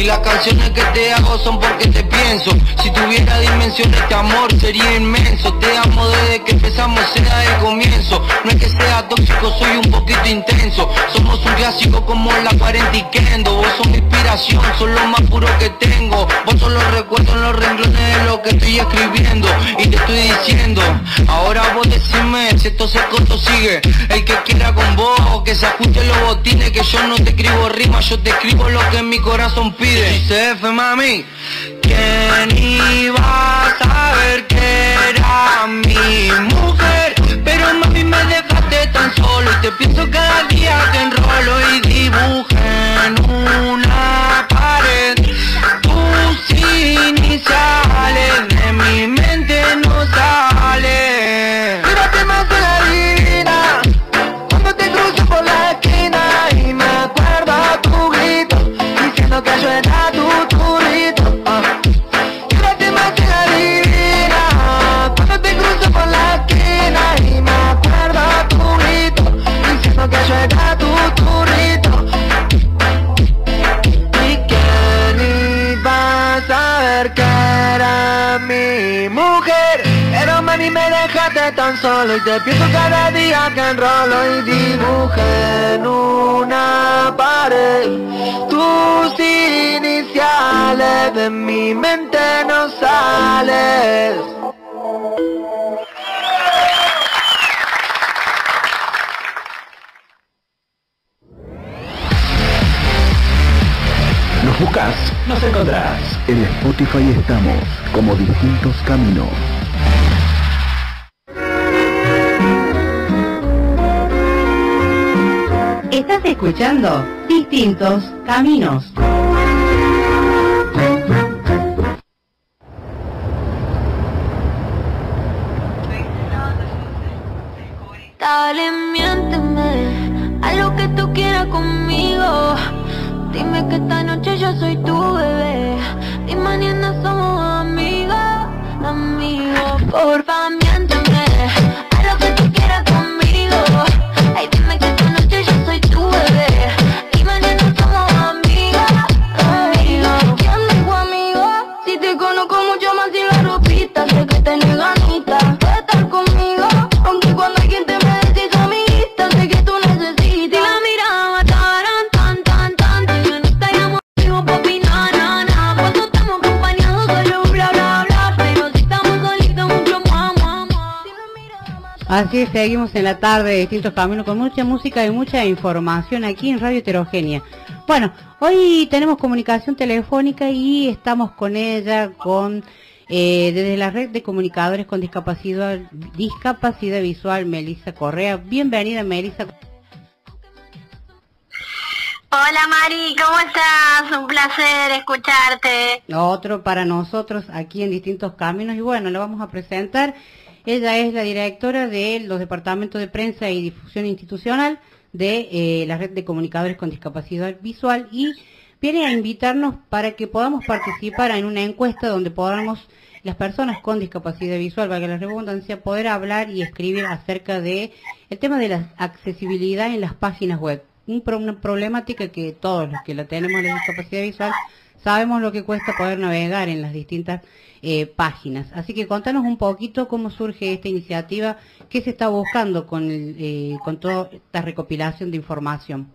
las canciones que te hago son porque te pienso. Si tuviera dimensión este amor sería inmenso. Te amo desde que empezamos, sea el comienzo. No es que sea tóxico, soy un poquito intenso. Somos un clásico como la 40 y Kendo Vos sos mi inspiración, sos lo más puro que tengo. Vos sos los recuerdos en los renglones de lo que estoy escribiendo. Y te estoy diciendo, ahora vos decime si esto se corto sigue. El que quiera con vos, que se ajuste los botines Que yo no te escribo rimas, yo te escribo lo que mi corazón pide Dice F, mami ¿Quién iba a saber que era mi mujer? Pero mami me dejaste tan solo Y te pienso cada día que enrolo y dibujo en una pared Tus iniciales solo Y te pienso cada día que enrolo Y dibujé en una pared Tus iniciales de mi mente no sales Nos buscas, nos encontrarás. En Spotify estamos como distintos caminos. Escuchando Distintos Caminos. Dale, miénteme a lo que tú quieras conmigo. Dime que esta noche yo soy tu bebé y mañana somos amigos, amigos. Porfa, miénteme a lo que tú quieras conmigo. Ay, dime que Así es, seguimos en la tarde de distintos caminos con mucha música y mucha información aquí en Radio Heterogénea. Bueno, hoy tenemos comunicación telefónica y estamos con ella, con eh, desde la red de comunicadores con discapacidad, discapacidad visual, Melissa Correa. Bienvenida, Melissa. Hola Mari, ¿cómo estás? Un placer escucharte. Otro para nosotros aquí en distintos caminos y bueno, la vamos a presentar. Ella es la directora de los departamentos de prensa y difusión institucional de eh, la red de comunicadores con discapacidad visual y viene a invitarnos para que podamos participar en una encuesta donde podamos las personas con discapacidad visual, valga la redundancia, poder hablar y escribir acerca de el tema de la accesibilidad en las páginas web. Un una problemática que todos los que la tenemos la discapacidad visual sabemos lo que cuesta poder navegar en las distintas eh, páginas. Así que contanos un poquito cómo surge esta iniciativa, qué se está buscando con, el, eh, con toda esta recopilación de información.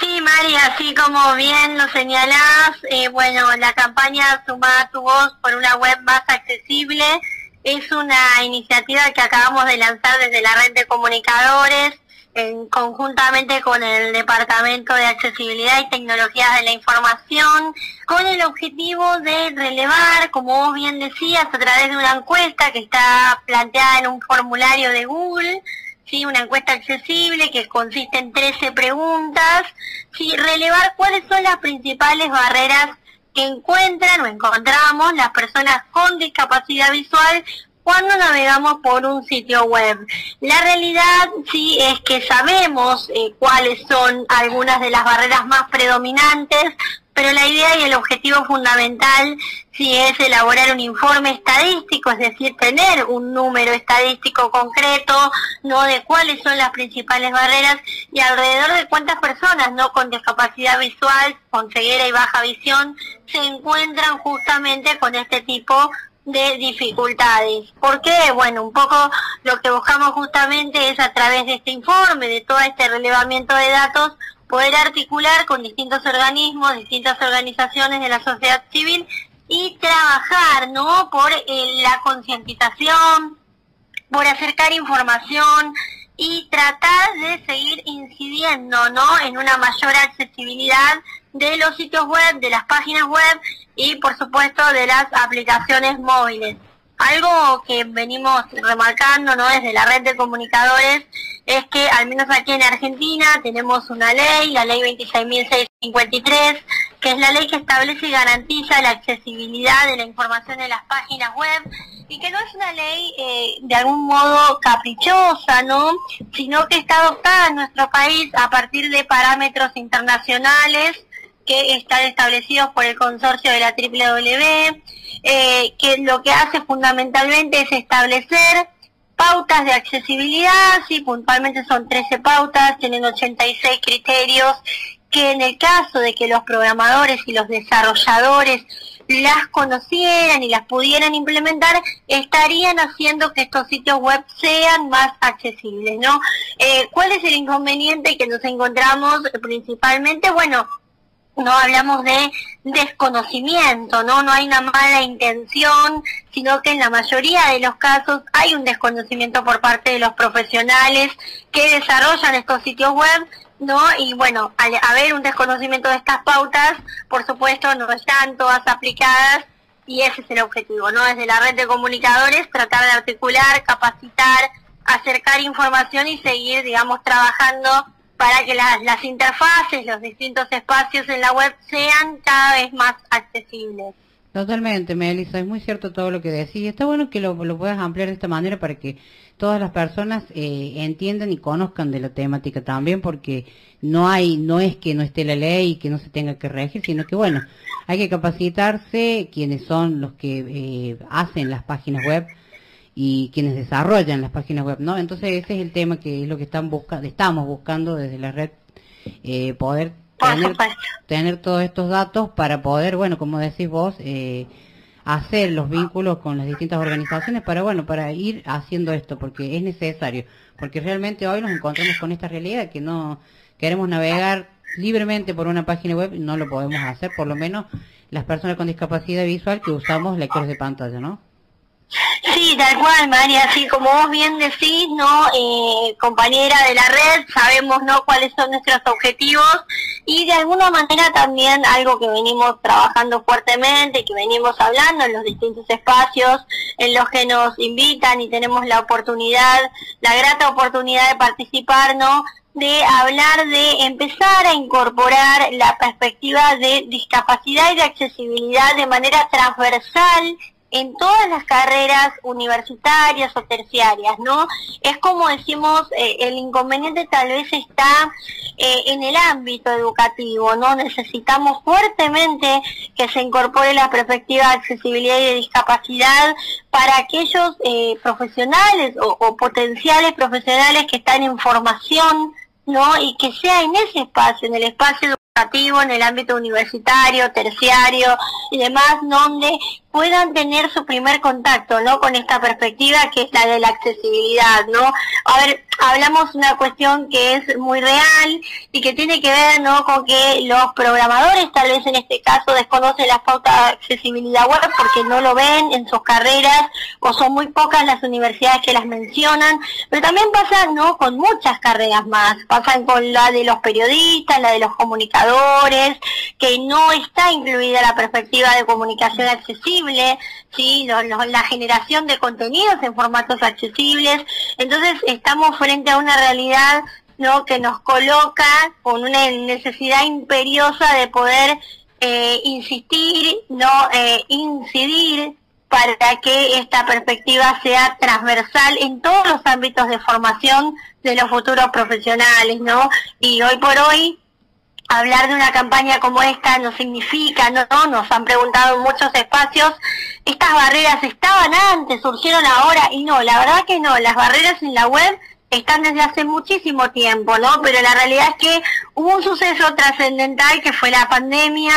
Sí, Mari, así como bien lo señalás, eh, bueno, la campaña Suma tu voz por una web más accesible es una iniciativa que acabamos de lanzar desde la red de comunicadores en, conjuntamente con el Departamento de Accesibilidad y Tecnologías de la Información, con el objetivo de relevar, como vos bien decías, a través de una encuesta que está planteada en un formulario de Google, ¿sí? una encuesta accesible que consiste en 13 preguntas, ¿sí? relevar cuáles son las principales barreras que encuentran o encontramos las personas con discapacidad visual cuando navegamos por un sitio web. La realidad sí es que sabemos eh, cuáles son algunas de las barreras más predominantes, pero la idea y el objetivo fundamental sí es elaborar un informe estadístico, es decir, tener un número estadístico concreto, no de cuáles son las principales barreras y alrededor de cuántas personas no con discapacidad visual, con ceguera y baja visión, se encuentran justamente con este tipo de dificultades. ¿Por qué? Bueno, un poco lo que buscamos justamente es a través de este informe, de todo este relevamiento de datos, poder articular con distintos organismos, distintas organizaciones de la sociedad civil y trabajar, ¿no? Por eh, la concientización, por acercar información y tratar de seguir incidiendo, ¿no? En una mayor accesibilidad de los sitios web, de las páginas web y por supuesto de las aplicaciones móviles. Algo que venimos remarcando ¿no? desde la red de comunicadores es que al menos aquí en Argentina tenemos una ley, la ley 26.653, que es la ley que establece y garantiza la accesibilidad de la información de las páginas web y que no es una ley eh, de algún modo caprichosa, ¿no? Sino que está adoptada en nuestro país a partir de parámetros internacionales que están establecidos por el consorcio de la WW, eh, que lo que hace fundamentalmente es establecer pautas de accesibilidad, sí, puntualmente son 13 pautas, tienen 86 criterios, que en el caso de que los programadores y los desarrolladores las conocieran y las pudieran implementar, estarían haciendo que estos sitios web sean más accesibles, ¿no? Eh, ¿Cuál es el inconveniente que nos encontramos principalmente? Bueno, no hablamos de desconocimiento, ¿no? No hay una mala intención, sino que en la mayoría de los casos hay un desconocimiento por parte de los profesionales que desarrollan estos sitios web, ¿no? Y bueno, al haber un desconocimiento de estas pautas, por supuesto, no están todas aplicadas y ese es el objetivo, ¿no? Desde la red de comunicadores, tratar de articular, capacitar, acercar información y seguir, digamos, trabajando para que las, las interfaces, los distintos espacios en la web sean cada vez más accesibles. Totalmente, Melissa, es muy cierto todo lo que decís. Está bueno que lo, lo puedas ampliar de esta manera para que todas las personas eh, entiendan y conozcan de la temática también, porque no hay, no es que no esté la ley y que no se tenga que regir, sino que bueno, hay que capacitarse quienes son los que eh, hacen las páginas web y quienes desarrollan las páginas web, ¿no? Entonces ese es el tema que es lo que están buscando, estamos buscando desde la red, eh, poder tener, tener, todos estos datos para poder, bueno, como decís vos, eh, hacer los vínculos con las distintas organizaciones para, bueno, para ir haciendo esto, porque es necesario, porque realmente hoy nos encontramos con esta realidad que no queremos navegar libremente por una página web, no lo podemos hacer, por lo menos las personas con discapacidad visual que usamos lectores de pantalla, ¿no? Sí, tal cual, María, así como vos bien decís, ¿no? Eh, compañera de la red, sabemos, ¿no? Cuáles son nuestros objetivos y de alguna manera también algo que venimos trabajando fuertemente, que venimos hablando en los distintos espacios en los que nos invitan y tenemos la oportunidad, la grata oportunidad de participar, ¿no? de hablar de empezar a incorporar la perspectiva de discapacidad y de accesibilidad de manera transversal en todas las carreras universitarias o terciarias, ¿no? Es como decimos, eh, el inconveniente tal vez está eh, en el ámbito educativo, ¿no? Necesitamos fuertemente que se incorpore la perspectiva de accesibilidad y de discapacidad para aquellos eh, profesionales o, o potenciales profesionales que están en formación, ¿no? Y que sea en ese espacio, en el espacio en el ámbito universitario, terciario y demás, donde puedan tener su primer contacto, ¿no? Con esta perspectiva que es la de la accesibilidad, ¿no? A ver, hablamos una cuestión que es muy real y que tiene que ver ¿no? con que los programadores tal vez en este caso desconocen las pautas de accesibilidad web porque no lo ven en sus carreras o son muy pocas las universidades que las mencionan, pero también pasa ¿no? con muchas carreras más, pasan con la de los periodistas, la de los comunicadores, que no está incluida la perspectiva de comunicación accesible, ¿sí? la generación de contenidos en formatos accesibles, entonces estamos frente a una realidad ¿no? que nos coloca con una necesidad imperiosa de poder eh, insistir, no eh, incidir para que esta perspectiva sea transversal en todos los ámbitos de formación de los futuros profesionales, ¿no? Y hoy por hoy hablar de una campaña como esta no significa, ¿no? Nos han preguntado en muchos espacios, estas barreras estaban antes, surgieron ahora, y no, la verdad que no, las barreras en la web están desde hace muchísimo tiempo, ¿no? Pero la realidad es que hubo un suceso trascendental que fue la pandemia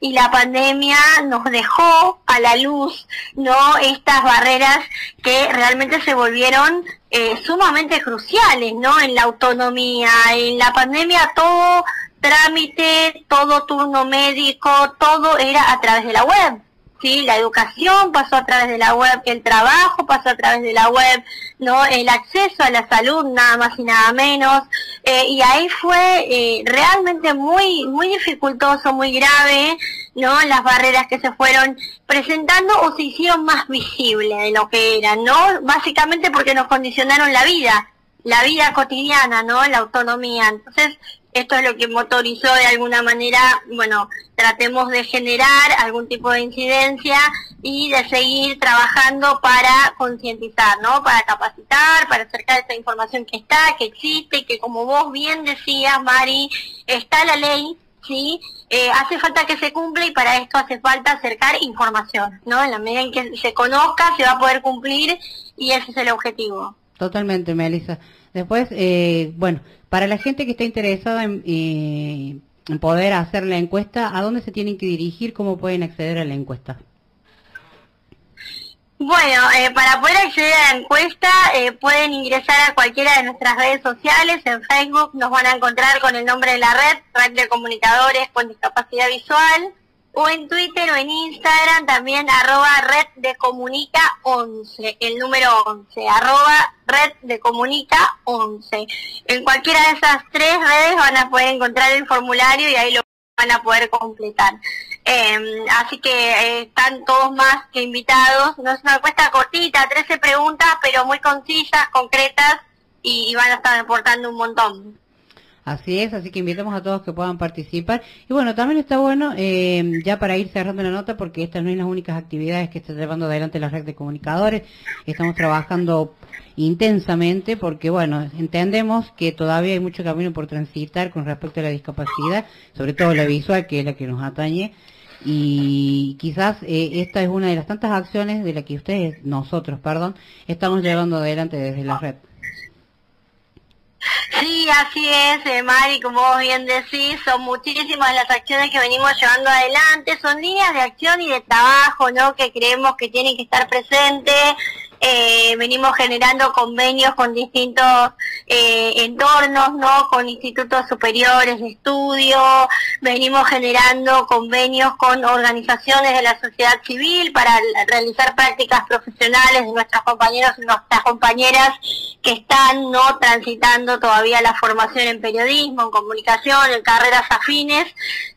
y la pandemia nos dejó a la luz, ¿no? Estas barreras que realmente se volvieron eh, sumamente cruciales, ¿no? En la autonomía, en la pandemia todo trámite, todo turno médico, todo era a través de la web. ¿Sí? La educación pasó a través de la web, el trabajo pasó a través de la web, ¿no? El acceso a la salud, nada más y nada menos. Eh, y ahí fue eh, realmente muy, muy dificultoso, muy grave, ¿no? Las barreras que se fueron presentando o se hicieron más visibles de lo que eran, ¿no? Básicamente porque nos condicionaron la vida, la vida cotidiana, ¿no? La autonomía. Entonces, esto es lo que motorizó de alguna manera, bueno, tratemos de generar algún tipo de incidencia y de seguir trabajando para concientizar, ¿no? Para capacitar, para acercar esta información que está, que existe, que como vos bien decías, Mari, está la ley, ¿sí? Eh, hace falta que se cumpla y para esto hace falta acercar información, ¿no? En la medida en que se conozca, se va a poder cumplir y ese es el objetivo. Totalmente, Melissa. Después, eh, bueno, para la gente que está interesada en, eh, en, poder hacer la encuesta, ¿a dónde se tienen que dirigir? ¿Cómo pueden acceder a la encuesta? Bueno, eh, para poder acceder a la encuesta pueden ingresar a cualquiera de nuestras redes sociales. En Facebook nos van a encontrar con el nombre de la red, Red de Comunicadores con Discapacidad Visual o en Twitter o en Instagram también arroba red de comunica 11, el número 11, arroba red de comunica 11. En cualquiera de esas tres redes van a poder encontrar el formulario y ahí lo van a poder completar. Em, así que eh, están todos más que invitados. No es una encuesta cortita, 13 preguntas, pero muy concisas, concretas y van a estar aportando un montón. Así es, así que invitamos a todos que puedan participar. Y bueno, también está bueno, eh, ya para ir cerrando la nota, porque estas no son las únicas actividades que está llevando adelante la red de comunicadores. Estamos trabajando intensamente porque, bueno, entendemos que todavía hay mucho camino por transitar con respecto a la discapacidad, sobre todo la visual, que es la que nos atañe. Y quizás eh, esta es una de las tantas acciones de las que ustedes, nosotros, perdón, estamos llevando adelante desde la red. Sí, así es, eh, Mari, como vos bien decís, son muchísimas las acciones que venimos llevando adelante, son líneas de acción y de trabajo, ¿no? Que creemos que tienen que estar presentes eh, venimos generando convenios con distintos eh, entornos, ¿no? Con institutos superiores de estudio, venimos generando convenios con organizaciones de la sociedad civil para realizar prácticas profesionales de nuestros compañeros y nuestras compañeras que están no transitando todavía la formación en periodismo, en comunicación, en carreras afines.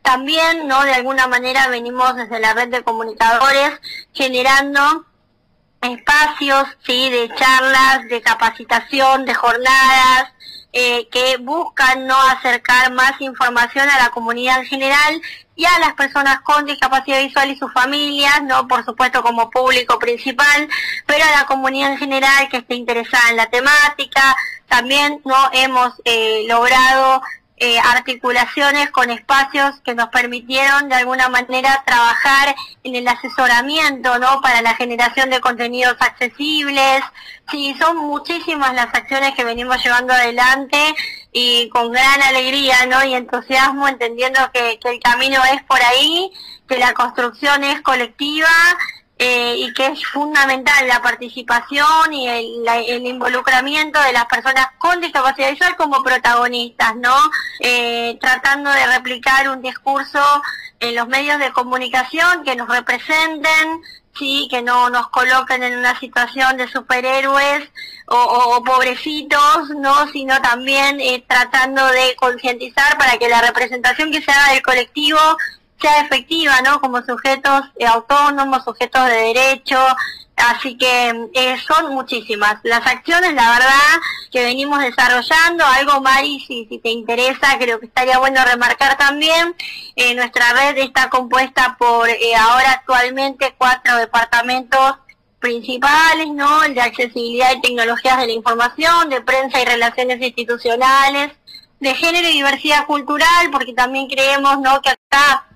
También, ¿no? De alguna manera venimos desde la red de comunicadores generando espacios sí de charlas de capacitación de jornadas eh, que buscan no acercar más información a la comunidad en general y a las personas con discapacidad visual y sus familias, no por supuesto como público principal, pero a la comunidad en general que esté interesada en la temática. También no hemos eh, logrado eh, articulaciones con espacios que nos permitieron de alguna manera trabajar en el asesoramiento, ¿no? Para la generación de contenidos accesibles. Sí, son muchísimas las acciones que venimos llevando adelante y con gran alegría, ¿no? Y entusiasmo, entendiendo que, que el camino es por ahí, que la construcción es colectiva eh, y que es fundamental la participación y el, el, involucramiento de las personas con discapacidad visual como protagonistas, ¿no? Eh, tratando de replicar un discurso en los medios de comunicación que nos representen, sí, que no nos coloquen en una situación de superhéroes o, pobrecitos, ¿no? Sino también eh, tratando de concientizar para que la representación que se haga del colectivo sea efectiva, ¿no? Como sujetos eh, autónomos, sujetos de derecho, así que eh, son muchísimas las acciones, la verdad, que venimos desarrollando, algo Mari, si, si te interesa, creo que estaría bueno remarcar también, eh, nuestra red está compuesta por ahora actualmente cuatro departamentos principales, ¿no? El de accesibilidad y tecnologías de la información, de prensa y relaciones institucionales, de género y diversidad cultural, porque también creemos, ¿no? Que acá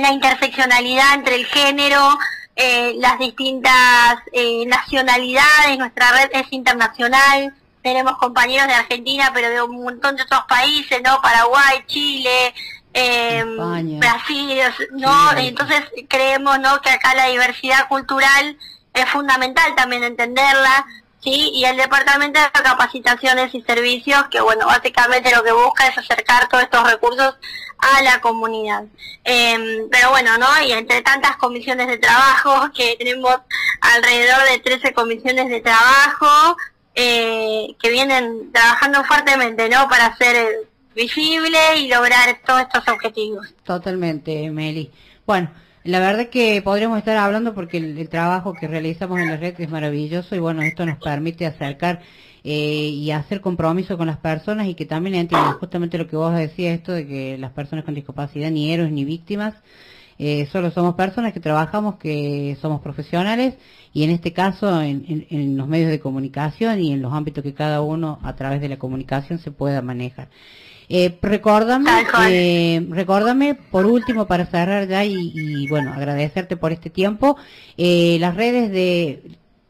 la interseccionalidad entre el género, eh, las distintas eh, nacionalidades, nuestra red es internacional, tenemos compañeros de Argentina, pero de un montón de otros países, ¿no? Paraguay, Chile, eh, Brasil, ¿no? Entonces creemos, ¿no? Que acá la diversidad cultural es fundamental también entenderla, ¿sí? Y el Departamento de Capacitaciones y Servicios, que bueno, básicamente lo que busca es acercar todos estos recursos a la comunidad. Em, pero bueno, ¿no? Y entre tantas comisiones de trabajo, *laughs* que tenemos alrededor de 13 comisiones de trabajo, eh, que vienen trabajando fuertemente, ¿no? Para hacer visible y lograr todos estos objetivos. Totalmente, Meli. Bueno, la verdad que podríamos estar hablando porque el, trabajo que realizamos en la red es maravilloso y bueno, esto nos permite acercar eh, y hacer compromiso con las personas y que también entiendan justamente lo que vos decías, esto de que las personas con discapacidad ni héroes ni víctimas, eh, solo somos personas que trabajamos, que somos profesionales y en este caso en, en, los medios de comunicación y en los ámbitos que cada uno a través de la comunicación se pueda manejar. Eh, recórdame, eh, recórdame por último para cerrar ya y, bueno, agradecerte por este tiempo, eh, las redes de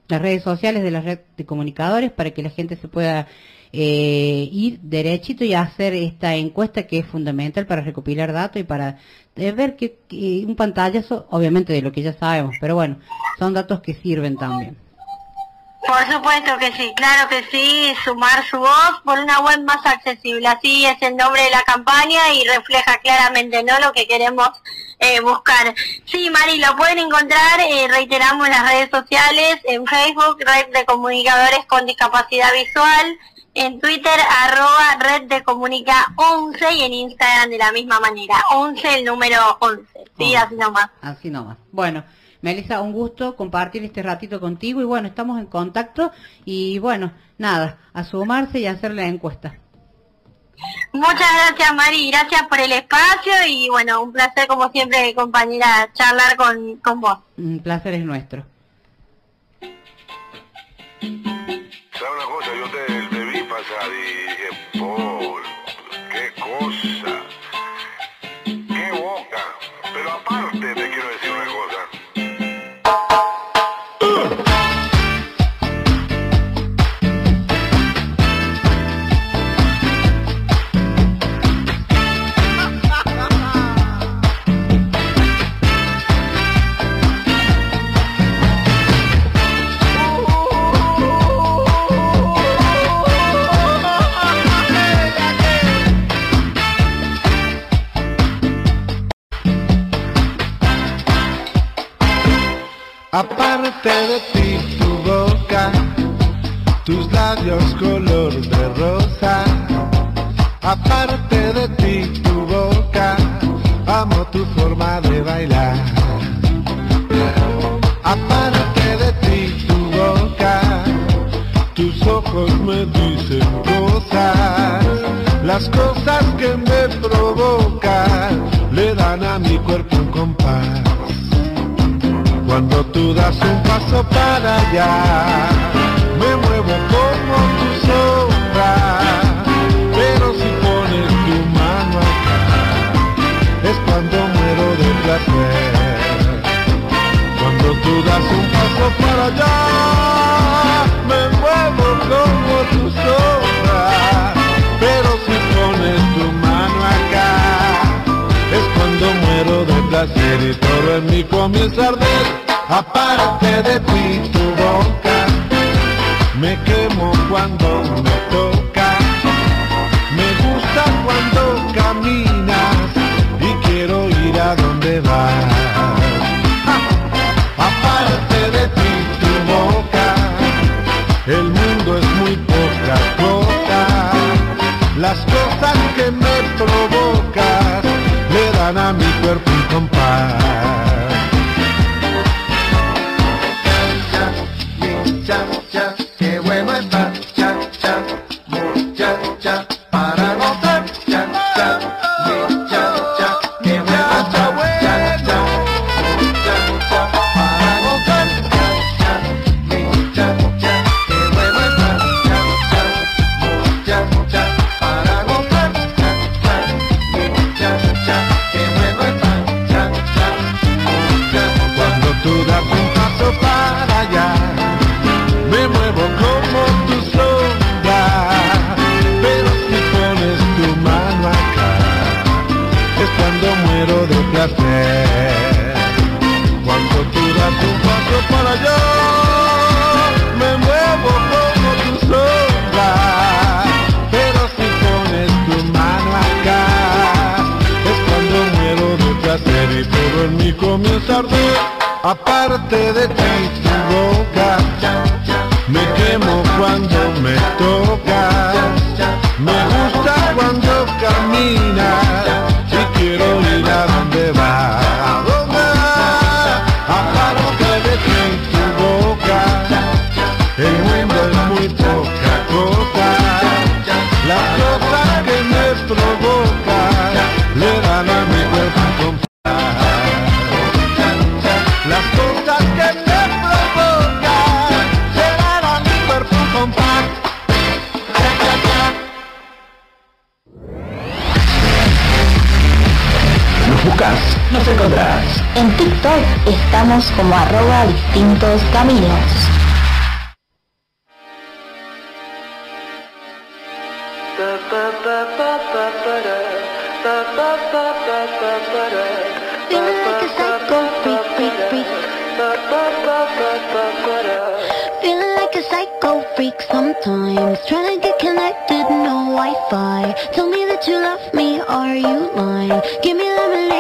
las redes sociales de la red de comunicadores para que la gente se pueda eh, ir derechito y hacer esta encuesta que es fundamental para recopilar datos y para ver que, que un pantallazo, obviamente de lo que ya sabemos, pero bueno, son datos que sirven también. Por supuesto que sí, claro que sí, sumar su voz por una web más accesible, así es el nombre de la campaña y refleja claramente no lo que queremos eh, buscar. Sí, Mari, lo pueden encontrar, eh, reiteramos las redes sociales, en Facebook, Red de Comunicadores con Discapacidad Visual, en Twitter, arroba Red de Comunica 11 y en Instagram de la misma manera, 11 el número 11, sí, así nomás. Así nomás. Bueno. Melissa, un gusto compartir este ratito contigo y bueno, estamos en contacto y bueno, nada, a sumarse y hacer la encuesta. Muchas gracias Mari, gracias por el espacio y bueno, un placer como siempre compañera charlar con, con vos. Un placer es nuestro. ¿Sabes una cosa? Yo te, te vi pasar y dije, Paul, qué cosa, qué boca, pero aparte te quiero decir una cosa. Aparte paso para allá, me muevo como tu sombra. Pero si pones tu mano acá, es cuando muero de placer. Cuando tú das un paso para allá, me muevo como tu sombra. Pero si pones tu mano acá, es cuando muero de placer y todo en mí comienza a arder Aparte de ti tu boca. Me quemo cuando me toca, me gusta cuando caminas y quiero ir a donde vas. Aparte de ti tu boca, el mundo es muy poca cosa, las cosas que me provocas le dan a mi cuerpo un compás. buscas, nos encontrás. En TikTok estamos como arroba distintos caminos. Feeling like a psycho freak freak, freak. Feeling like a psycho freak sometimes Trying to get connected, no Wi-Fi Tell me that you love me, are you lying? Give me lemonade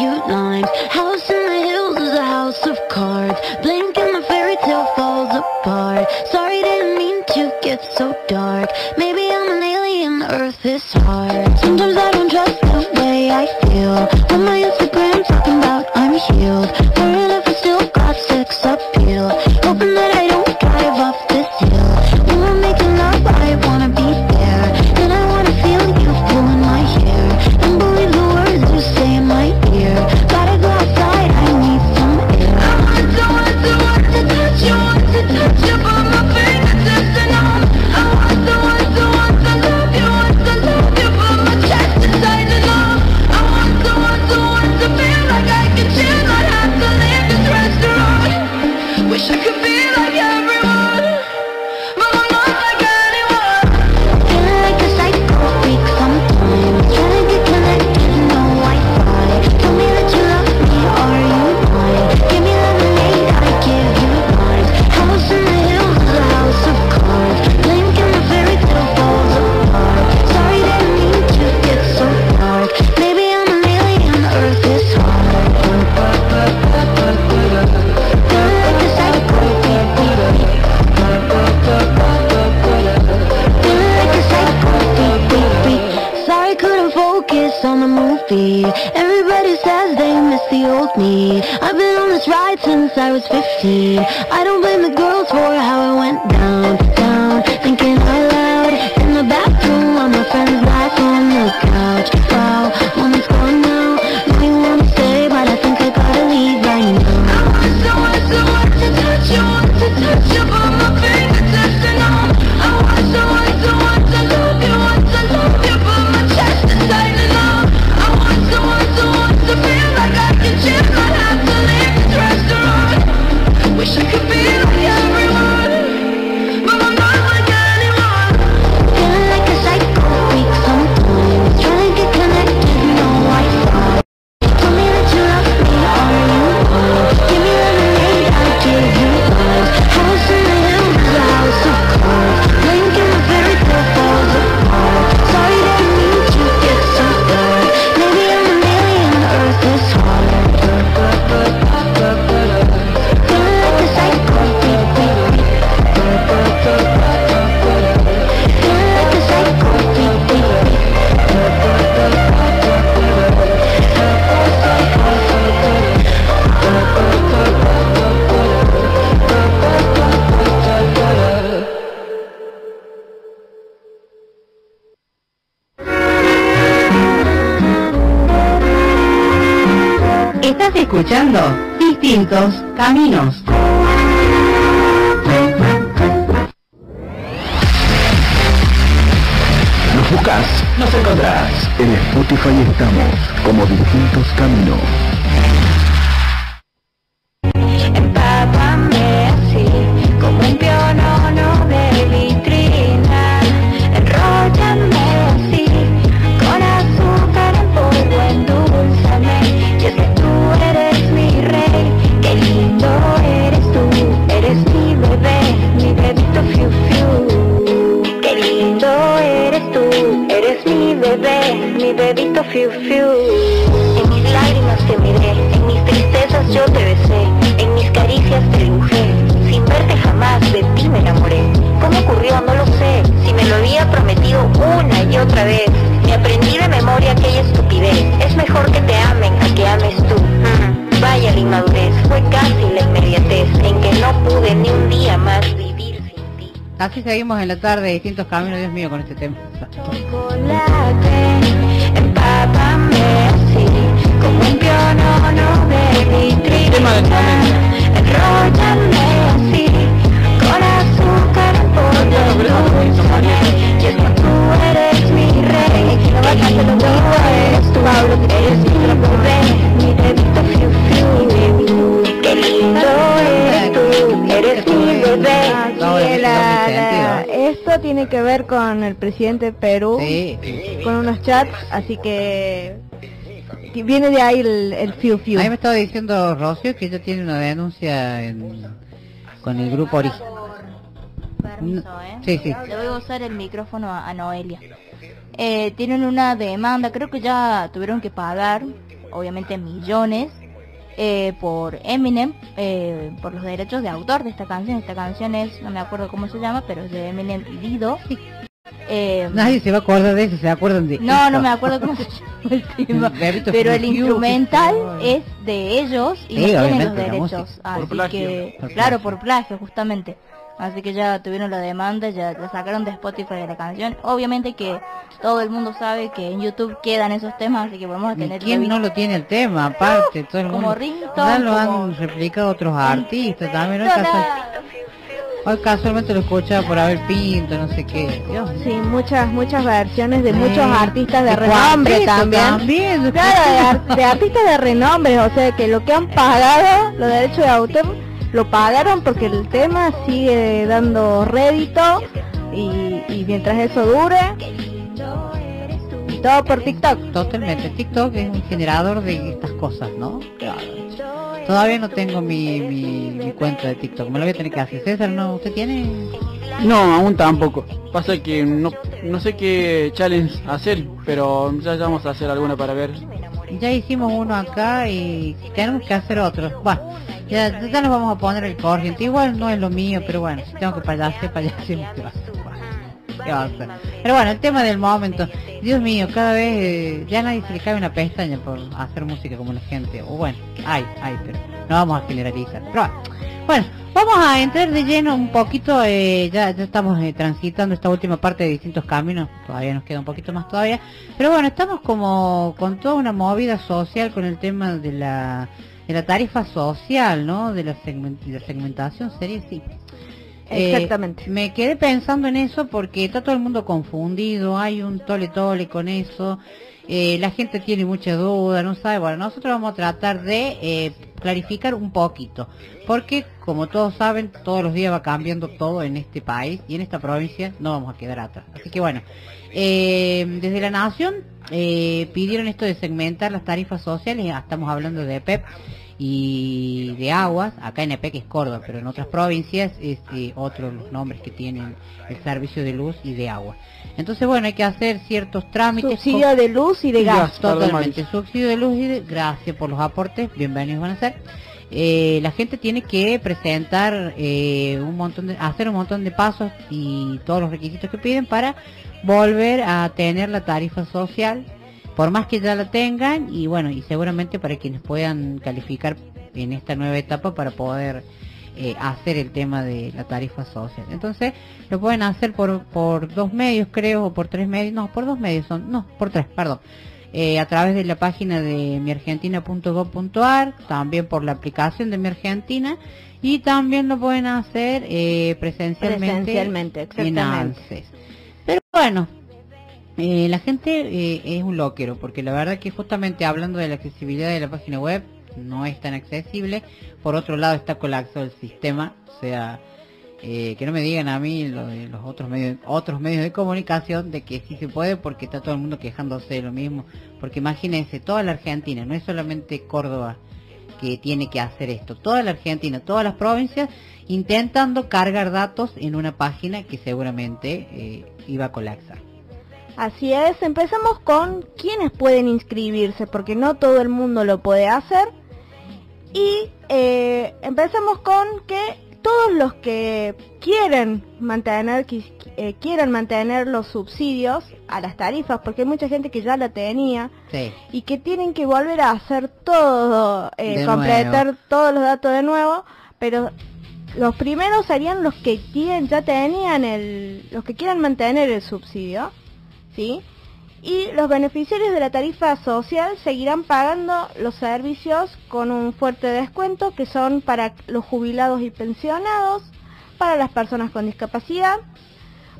tribute lines. House in the hills is a house of cards. Blink and the fairy tale falls apart. Sorry, didn't mean to get so dark. Maybe I'm an alien, earth is hard. Sometimes I don't trust the way I feel. On my Instagram, talking about I'm healed. Estás escuchando Distintos Caminos. Nos buscas, nos encontrarás. En Spotify estamos como Distintos Caminos. Seguimos en la tarde, distintos caminos, Dios mío, con este tema. chocolate, empápame así, como un pionono de vitrina. Esto tiene que ver con el presidente de Perú, con unos chats, así que viene de ahí el, el fiu fiu. Ahí me estaba diciendo Rocio que ella tiene una denuncia en- con el grupo origen. Permiso, ¿eh? Sí, sí. Le voy a usar el micrófono a, a Noelia. Eh, tienen una demanda, creo que ya tuvieron que pagar, obviamente millones, eh, por Eminem, eh, por los derechos de autor de esta canción. Esta canción es, no me acuerdo cómo se llama, pero es de Eminem y Dido. Eh, Nadie se va a acordar de eso, se acuerdan de no, esto. no me acuerdo cómo se llama el *laughs* tema. Pero el instrumental es de ellos y no tienen los derechos. Así Por que, Por claro, por plagio, justamente. Así que ya tuvieron la demanda, ya la sacaron de Spotify de la canción. Obviamente que todo el mundo sabe que en YouTube quedan esos temas, así que vamos a ¿Y tener ¿Quién no lo tiene el tema? Aparte, todo el como mundo. ringtone, Ya lo como- han replicado otros artistas también. Hoy, casual- hoy casualmente lo escuchaba por haber pinto, no sé qué. Dios Sí, muchas muchas versiones de Sí. muchos artistas de De renombre también. también, Claro, de, ar- de artistas de renombre, o sea que lo que han pagado, los derechos de autor, lo pagaron porque el tema sigue dando rédito y, y mientras eso dure, y todo por TikTok. Totalmente. TikTok es un generador de estas cosas, ¿no? Claro. Todavía no tengo mi, mi, mi cuenta de TikTok. Me lo voy a tener que hacer. César, ¿no? ¿Usted tiene? No, aún tampoco. Pasa que no, no sé qué challenge hacer, pero ya vamos a hacer alguna para ver. Ya hicimos uno acá y tenemos que hacer otro. Bueno, ya, ya nos vamos a poner el corriente. Igual no es lo mío, pero bueno, si tengo que payasear, payasear. *laughs* ¿qué va a hacer? Pero bueno, el tema del momento. Dios mío, cada vez eh, ya nadie se le cabe una pestaña por hacer música como la gente. O bueno, hay, hay, pero no vamos a generalizar. Pero bueno, bueno, vamos a entrar de lleno un poquito, eh, ya, ya estamos eh, transitando esta última parte de distintos caminos, todavía nos queda un poquito más todavía, pero bueno, estamos como con toda una movida social con el tema de la, de la tarifa social, ¿no? De la, segment- de la segmentación, sería así. Eh, Exactamente. me quedé pensando en eso porque está todo el mundo confundido, hay un tole tole con eso, eh, la gente tiene mucha duda, no sabe, bueno, nosotros vamos a tratar de eh, clarificar un poquito, porque como todos saben, todos los días va cambiando todo en este país y en esta provincia no vamos a quedar atrás. Así que bueno, eh, desde la Nación eh, pidieron esto de segmentar las tarifas sociales, estamos hablando de EPEP y de aguas, acá en EPEC es Córdoba, pero en otras provincias es eh, otros los nombres que tienen el servicio de luz y de agua. Entonces bueno, hay que hacer ciertos trámites. Subsidio con- de luz y de gas. Totalmente, subsidio de luz y de... Gracias por los aportes, bienvenidos van a ser. Eh, la gente tiene que presentar eh, un montón de, hacer un montón de pasos y todos los requisitos que piden para volver a tener la tarifa social por más que ya la tengan y bueno y seguramente para quienes puedan calificar en esta nueva etapa para poder eh, hacer el tema de la tarifa social entonces lo pueden hacer por por dos medios creo o por tres medios no por dos medios son no por tres perdón eh, a través de la página de miargentina.gov.ar, también por la aplicación de Mi Argentina y también lo pueden hacer eh, presencialmente, Presencialmente, en. ANSES. Pero bueno, eh, la gente eh, es un loquero, porque la verdad que justamente hablando de la accesibilidad de la página web, no es tan accesible. Por otro lado está colapsado el sistema, o sea, eh, que no me digan a mí lo de los otros medios, otros medios de comunicación de que sí se puede porque está todo el mundo quejándose de lo mismo. Porque imagínense, toda la Argentina, no es solamente Córdoba que tiene que hacer esto, toda la Argentina, todas las provincias intentando cargar datos en una página que seguramente eh, iba a colapsar. Así es, empezamos con quienes pueden inscribirse, porque no todo el mundo lo puede hacer. Y eh, empezamos con que todos los que quieren mantener, eh, quieran mantener los subsidios a las tarifas, porque hay mucha gente que ya la tenía Sí. y que tienen que volver a hacer todo, eh, completar nuevo. todos los datos de nuevo, pero los primeros serían los que tienen, ya tenían el, los que quieran mantener el subsidio, ¿sí? Y los beneficiarios de la tarifa social seguirán pagando los servicios con un fuerte descuento que son para los jubilados y pensionados, para las personas con discapacidad,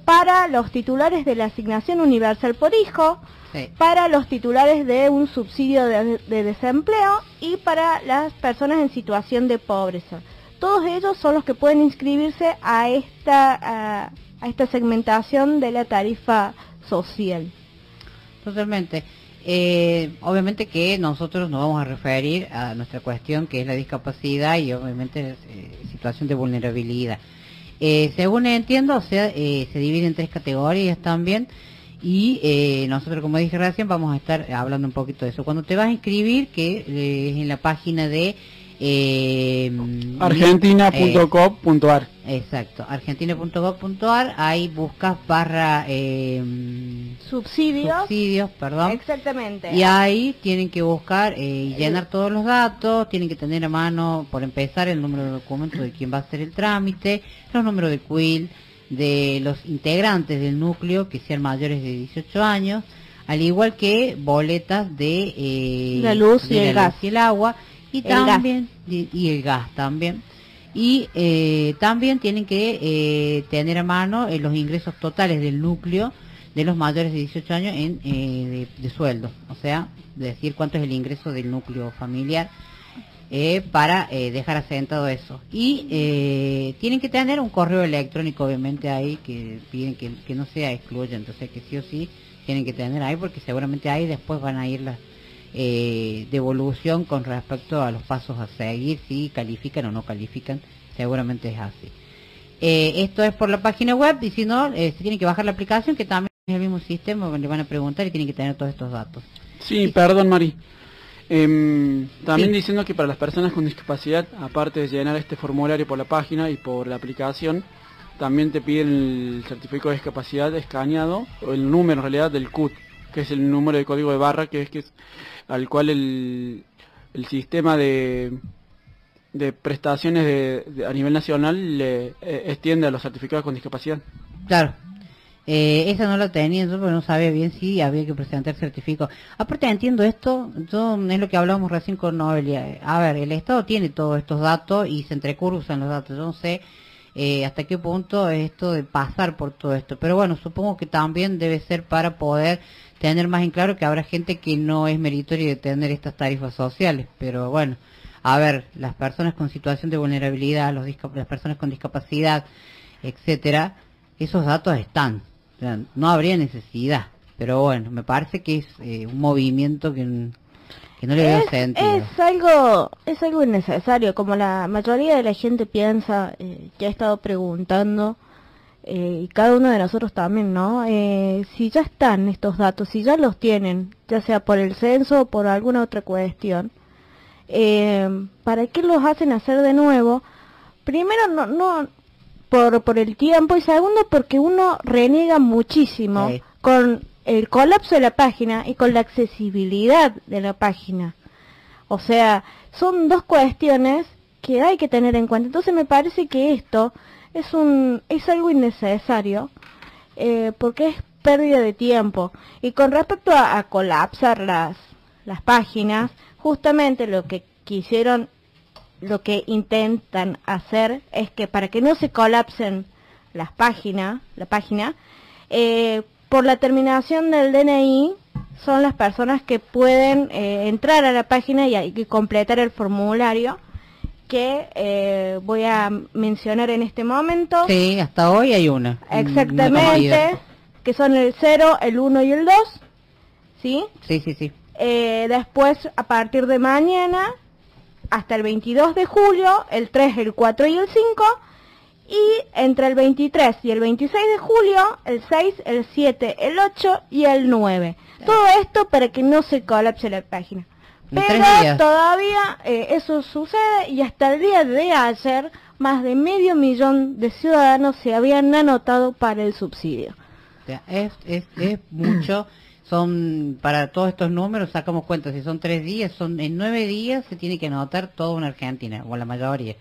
para los titulares de la asignación universal por hijo, Sí. para los titulares de un subsidio de, de desempleo y para las personas en situación de pobreza. Todos ellos son los que pueden inscribirse a esta, a, a esta segmentación de la tarifa social. Totalmente. Eh, obviamente que nosotros nos vamos a referir a nuestra cuestión que es la discapacidad y obviamente eh, situación de vulnerabilidad. Eh, según entiendo, o sea, eh, se divide en tres categorías también y eh, nosotros, como dije recién, vamos a estar hablando un poquito de eso. Cuando te vas a inscribir, que eh, es en la página de... Eh, Argentina.gov.ar. Exacto, argentina.gov.ar, ahí buscas barra eh, Subsidios. subsidios, perdón. Exactamente. Y ahí tienen que buscar eh, y llenar todos los datos, tienen que tener a mano, por empezar, el número de documento de quién va a hacer el trámite, los números de CUIL, de los integrantes del núcleo que sean mayores de 18 años, al igual que boletas de eh, La luz de y el gas. y el agua, y El gas. también, y, y el gas también. Y eh, también tienen que eh, tener a mano eh, los ingresos totales del núcleo de los mayores de 18 años en, eh, de, de sueldo, o sea, decir cuánto es el ingreso del núcleo familiar eh, para eh, dejar asentado eso. Y tienen que tener un correo electrónico, obviamente, ahí que piden que, que no sea excluyente, o sea, que sí o sí tienen que tener ahí, porque seguramente ahí después van a ir las eh, devolución con respecto a los pasos a seguir, si califican o no califican, seguramente es así. Eh, esto es por la página web y si no, eh, se tiene que bajar la aplicación que también es el mismo sistema, le van a preguntar y tienen que tener todos estos datos. Sí, perdón, Mari. Em, también Sí. diciendo que para las personas con discapacidad, aparte de llenar este formulario por la página y por la aplicación, también te piden el certificado de discapacidad escaneado, o el número en realidad del CUT, que es el número de código de barra, que es que es al cual el, el sistema de, de prestaciones de- de- a nivel nacional le eh, extiende a los certificados con discapacidad. Claro. Eh, esa no la tenía yo porque no sabía bien si había que presentar certificado. Aparte entiendo esto, yo, es lo que hablábamos recién con Noelia. A ver, el Estado tiene todos estos datos y se entrecruzan los datos. Yo no sé eh, hasta qué punto es esto de pasar por todo esto. Pero bueno, supongo que también debe ser para poder tener más en claro que habrá gente que no es meritoria de tener estas tarifas sociales. Pero bueno, a ver, las personas con situación de vulnerabilidad, los las personas con discapacidad, etcétera, esos datos están. O sea, no habría necesidad. Pero bueno, me parece que es eh, un movimiento que, que no le veo sentido. Es algo, es algo innecesario, como la mayoría de la gente piensa, eh, que ha estado preguntando, eh, y cada uno de nosotros también, ¿no? Eh, si ya están estos datos, si ya los tienen, ya sea por el censo o por alguna otra cuestión, eh, ¿para qué los hacen hacer de nuevo? Primero, no, no por, por el tiempo y segundo, porque uno reniega muchísimo Sí. con el colapso de la página y con la accesibilidad de la página. O sea, son dos cuestiones que hay que tener en cuenta. Entonces me parece que esto es un es algo innecesario eh, porque es pérdida de tiempo. Y con respecto a, a colapsar las, las páginas, justamente lo que quisieron, lo que intentan hacer es que para que no se colapsen las páginas, la página, eh, por la terminación del DNI son las personas que pueden eh, entrar a la página y, y completar el formulario que eh, voy a mencionar en este momento. Sí, hasta hoy hay una. una Exactamente, conocida. que son el 0, el 1 y el 2, ¿sí? Sí, sí, sí. Eh, después, a partir de mañana, hasta el 22 de julio, el 3, el 4 y el 5, y entre el 23 y el 26 de julio, el 6, el 7, el 8 y el 9. Todo esto para que no se colapse la página. Pero todavía eh, eso sucede y hasta el día de ayer más de medio millón de ciudadanos se habían anotado para el subsidio. O sea, es, es, es *clears throat* mucho. Son, para todos estos números, sacamos cuenta, si son tres días, son en nueve días se tiene que anotar toda una Argentina, o la mayoría.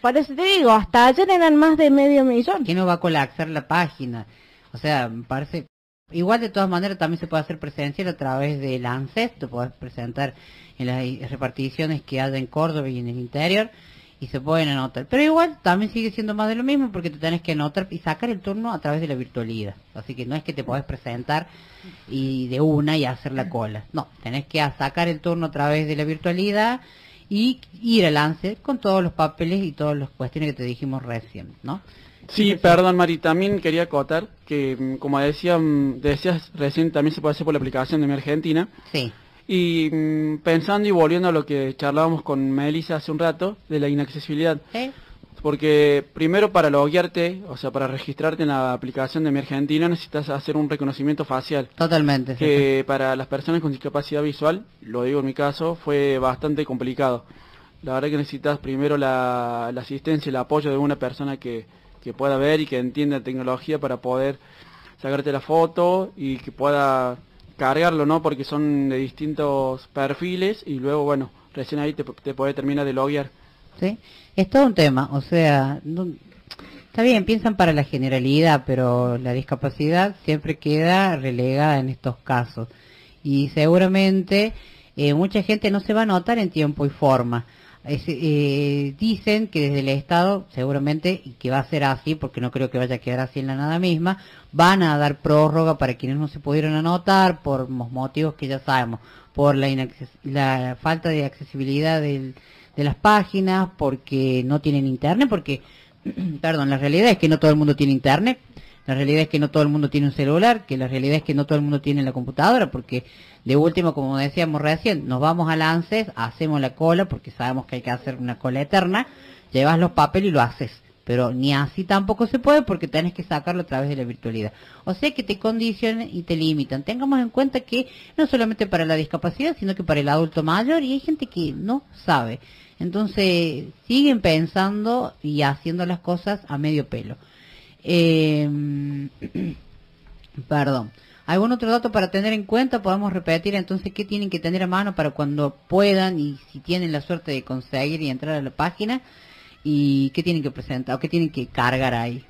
Por eso te digo, hasta ayer eran más de medio millón. que no va a colapsar la página? O sea, parece... Igual de todas maneras también se puede hacer presencial a través del ANSES, te puedes presentar en las reparticiones que haya en Córdoba y en el interior y se pueden anotar. Pero igual también sigue siendo más de lo mismo porque te tenés que anotar y sacar el turno a través de la virtualidad. Así que no es que te podés presentar y de una y hacer la cola. No, tenés que sacar el turno a través de la virtualidad y ir al ANSES con todos los papeles y todas las cuestiones que te dijimos recién, ¿no? Sí, perdón Mari, también quería acotar que mm, como decía, mm, decías recién también se puede hacer por la aplicación de Mi Argentina. Sí. Y mm, pensando y volviendo a lo que charlábamos con Melissa hace un rato, de la inaccesibilidad. ¿Eh? Porque primero para loguearte, o sea, para registrarte en la aplicación de Mi Argentina necesitas hacer un reconocimiento facial. Totalmente. sí, Que para las personas con discapacidad visual, lo digo en mi caso, fue bastante complicado. La verdad que necesitas primero la, la asistencia y el apoyo de una persona que, que pueda ver y que entienda tecnología para poder sacarte la foto y que pueda cargarlo, ¿no? Porque son de distintos perfiles y luego, bueno, recién ahí te, te puede terminar de loguear. ¿sí? Es todo un tema, o sea, no- está bien, piensan para la generalidad, pero la discapacidad siempre queda relegada en estos casos. Y seguramente eh, mucha gente no se va a notar en tiempo y forma. Es, eh, dicen que desde el Estado, seguramente, y que va a ser así, porque no creo que vaya a quedar así en la nada misma, van a dar prórroga para quienes no se pudieron anotar por los motivos que ya sabemos, por la, la falta de accesibilidad del- de las páginas, porque no tienen internet, porque, *clears throat* perdón, la realidad es que no todo el mundo tiene internet, la realidad es que no todo el mundo tiene un celular, que la realidad es que no todo el mundo tiene la computadora, porque de último, como decíamos recién, nos vamos al ANSES, hacemos la cola, porque sabemos que hay que hacer una cola eterna, llevas los papeles y lo haces. Pero ni así tampoco se puede porque tenés que sacarlo a través de la virtualidad. O sea que te condicionan y te limitan. Tengamos en cuenta que no solamente para la discapacidad, sino que para el adulto mayor y hay gente que no sabe. Entonces siguen pensando y haciendo las cosas a medio pelo. Eh, *clears throat* perdón. ¿Algún otro dato para tener en cuenta? Podemos repetir entonces qué tienen que tener a mano para cuando puedan y si tienen la suerte de conseguir y entrar a la página y qué tienen que presentar o qué tienen que cargar ahí.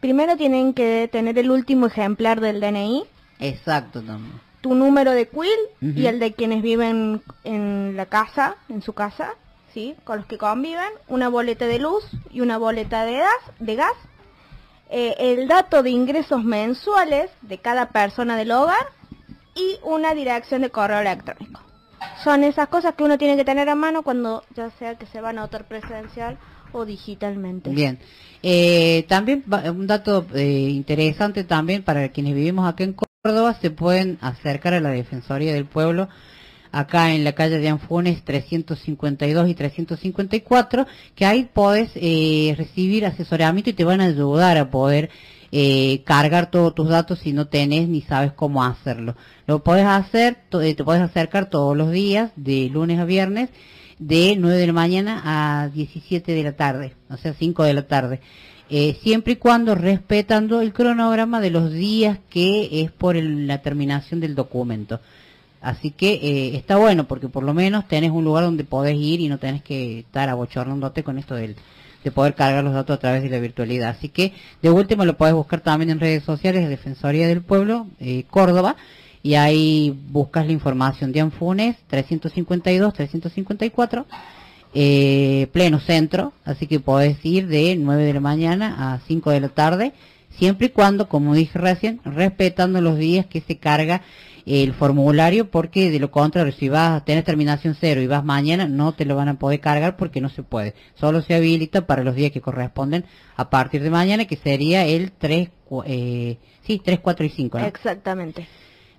Primero tienen que tener el último ejemplar del DNI, Exacto también. tu número de quill Ujú. y el de quienes viven en la casa, en su casa, ¿sí? Con los que conviven, una boleta de luz y una boleta de gas, de gas eh, el dato de ingresos mensuales de cada persona del hogar y una dirección de correo electrónico. Son esas cosas que uno tiene que tener a mano cuando ya sea que se va a anotar presencial o digitalmente. Bien. Eh, también un dato eh, interesante también para quienes vivimos acá en Córdoba, se pueden acercar a la Defensoría del Pueblo acá en la calle de Anfunes 352 y 354, que ahí podés eh, recibir asesoramiento y te van a ayudar a poder eh, cargar todos tus datos si no tenés ni sabes cómo hacerlo. Lo podés hacer, eh, te podés acercar todos los días, de lunes a viernes, de 9 de la mañana a 17 de la tarde, o sea, 5 de la tarde. Eh, siempre y cuando respetando el cronograma de los días que es por el- la terminación del documento. Así que eh, está bueno porque por lo menos tenés un lugar donde podés ir y no tenés que estar abochornándote con esto del, de poder cargar los datos a través de la virtualidad. Así que de último lo puedes buscar también en redes sociales, Defensoría del Pueblo, eh, Córdoba, y ahí buscas la información de Anfunes 352, 354, eh, pleno centro, así que podés ir de 9 de la mañana a 5 de la tarde, siempre y cuando, como dije recién, respetando los días que se carga el formulario, porque de lo contrario, si vas a tener terminación cero y vas mañana, no te lo van a poder cargar porque no se puede. Solo se habilita para los días que corresponden a partir de mañana, que sería el 3, eh, sí, 3, 4 y 5. ¿no? Exactamente.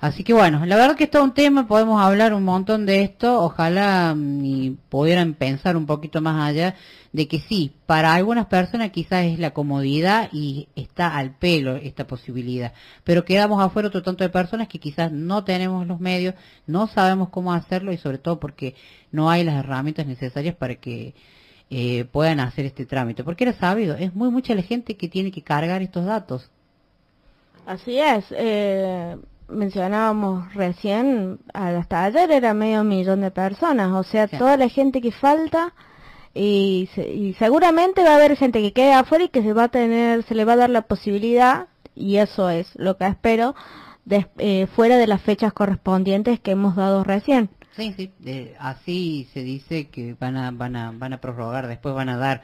Así que bueno, la verdad que es un tema, podemos hablar un montón de esto, ojalá mm, y pudieran pensar un poquito más allá de que sí, para algunas personas quizás es la comodidad y está al pelo esta posibilidad, pero quedamos afuera otro tanto de personas que quizás no tenemos los medios, no sabemos cómo hacerlo y sobre todo porque no hay las herramientas necesarias para que eh, puedan hacer este trámite, porque era sabido, es muy mucha la gente que tiene que cargar estos datos. Así es. Eh, mencionábamos recién, hasta ayer era medio millón de personas, o sea, toda la gente que falta y, y seguramente va a haber gente que quede afuera y que se va a tener, se le va a dar la posibilidad, y eso es lo que espero, de- eh, fuera de las fechas correspondientes que hemos dado recién. Sí, sí, eh, así se dice que van a, van a, van a prorrogar, después van a dar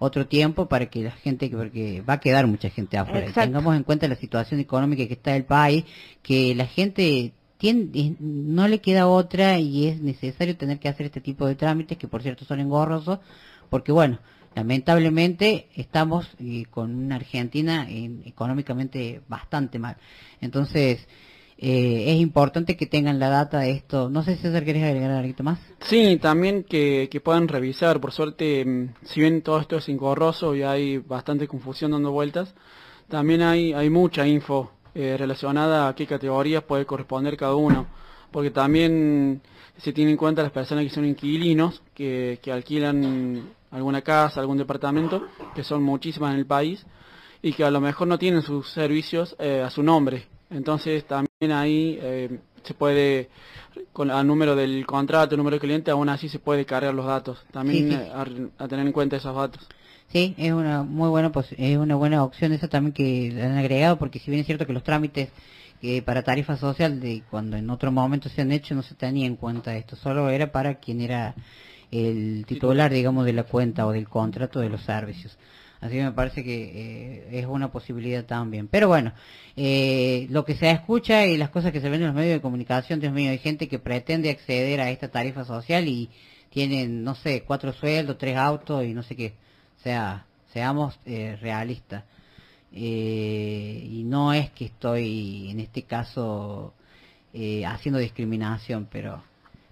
otro tiempo para que la gente, porque va a quedar mucha gente afuera. Exacto. Tengamos en cuenta la situación económica que está el país, que la gente tiene, eh, no le queda otra y es necesario tener que hacer este tipo de trámites, que por cierto son engorrosos, porque bueno, lamentablemente estamos eh, con una Argentina en- económicamente bastante mal. Entonces, eh, es importante que tengan la data de esto. No sé si César querés agregar algo más. Sí, también que, que puedan revisar, por suerte, mm, si bien todo esto es engorroso y hay bastante confusión dando vueltas, también hay, hay mucha info eh, relacionada a qué categorías puede corresponder cada uno, porque también se tiene en cuenta las personas que son inquilinos, que, que alquilan alguna casa, algún departamento, que son muchísimas en el país, y que a lo mejor no tienen sus servicios eh, a su nombre. Entonces también ahí eh, se puede, con el número del contrato, el número del cliente, aún así se puede cargar los datos. También Sí, sí. eh, a, a tener en cuenta esos datos. Sí, es una muy buena pos- es una buena opción esa también que le han agregado porque si bien es cierto que los trámites eh, para tarifa social de cuando en otro momento se han hecho no se tenía en cuenta esto, solo era para quien era el titular digamos de la cuenta o del contrato de los servicios. Así que me parece que eh, es una posibilidad también. Pero bueno, eh, lo que se escucha y las cosas que se ven en los medios de comunicación, Dios mío, hay gente que pretende acceder a esta tarifa social y tienen, no sé, cuatro sueldos, tres autos y no sé qué. O sea, seamos eh, realistas. Eh, y no es que estoy, en este caso, eh, haciendo discriminación, pero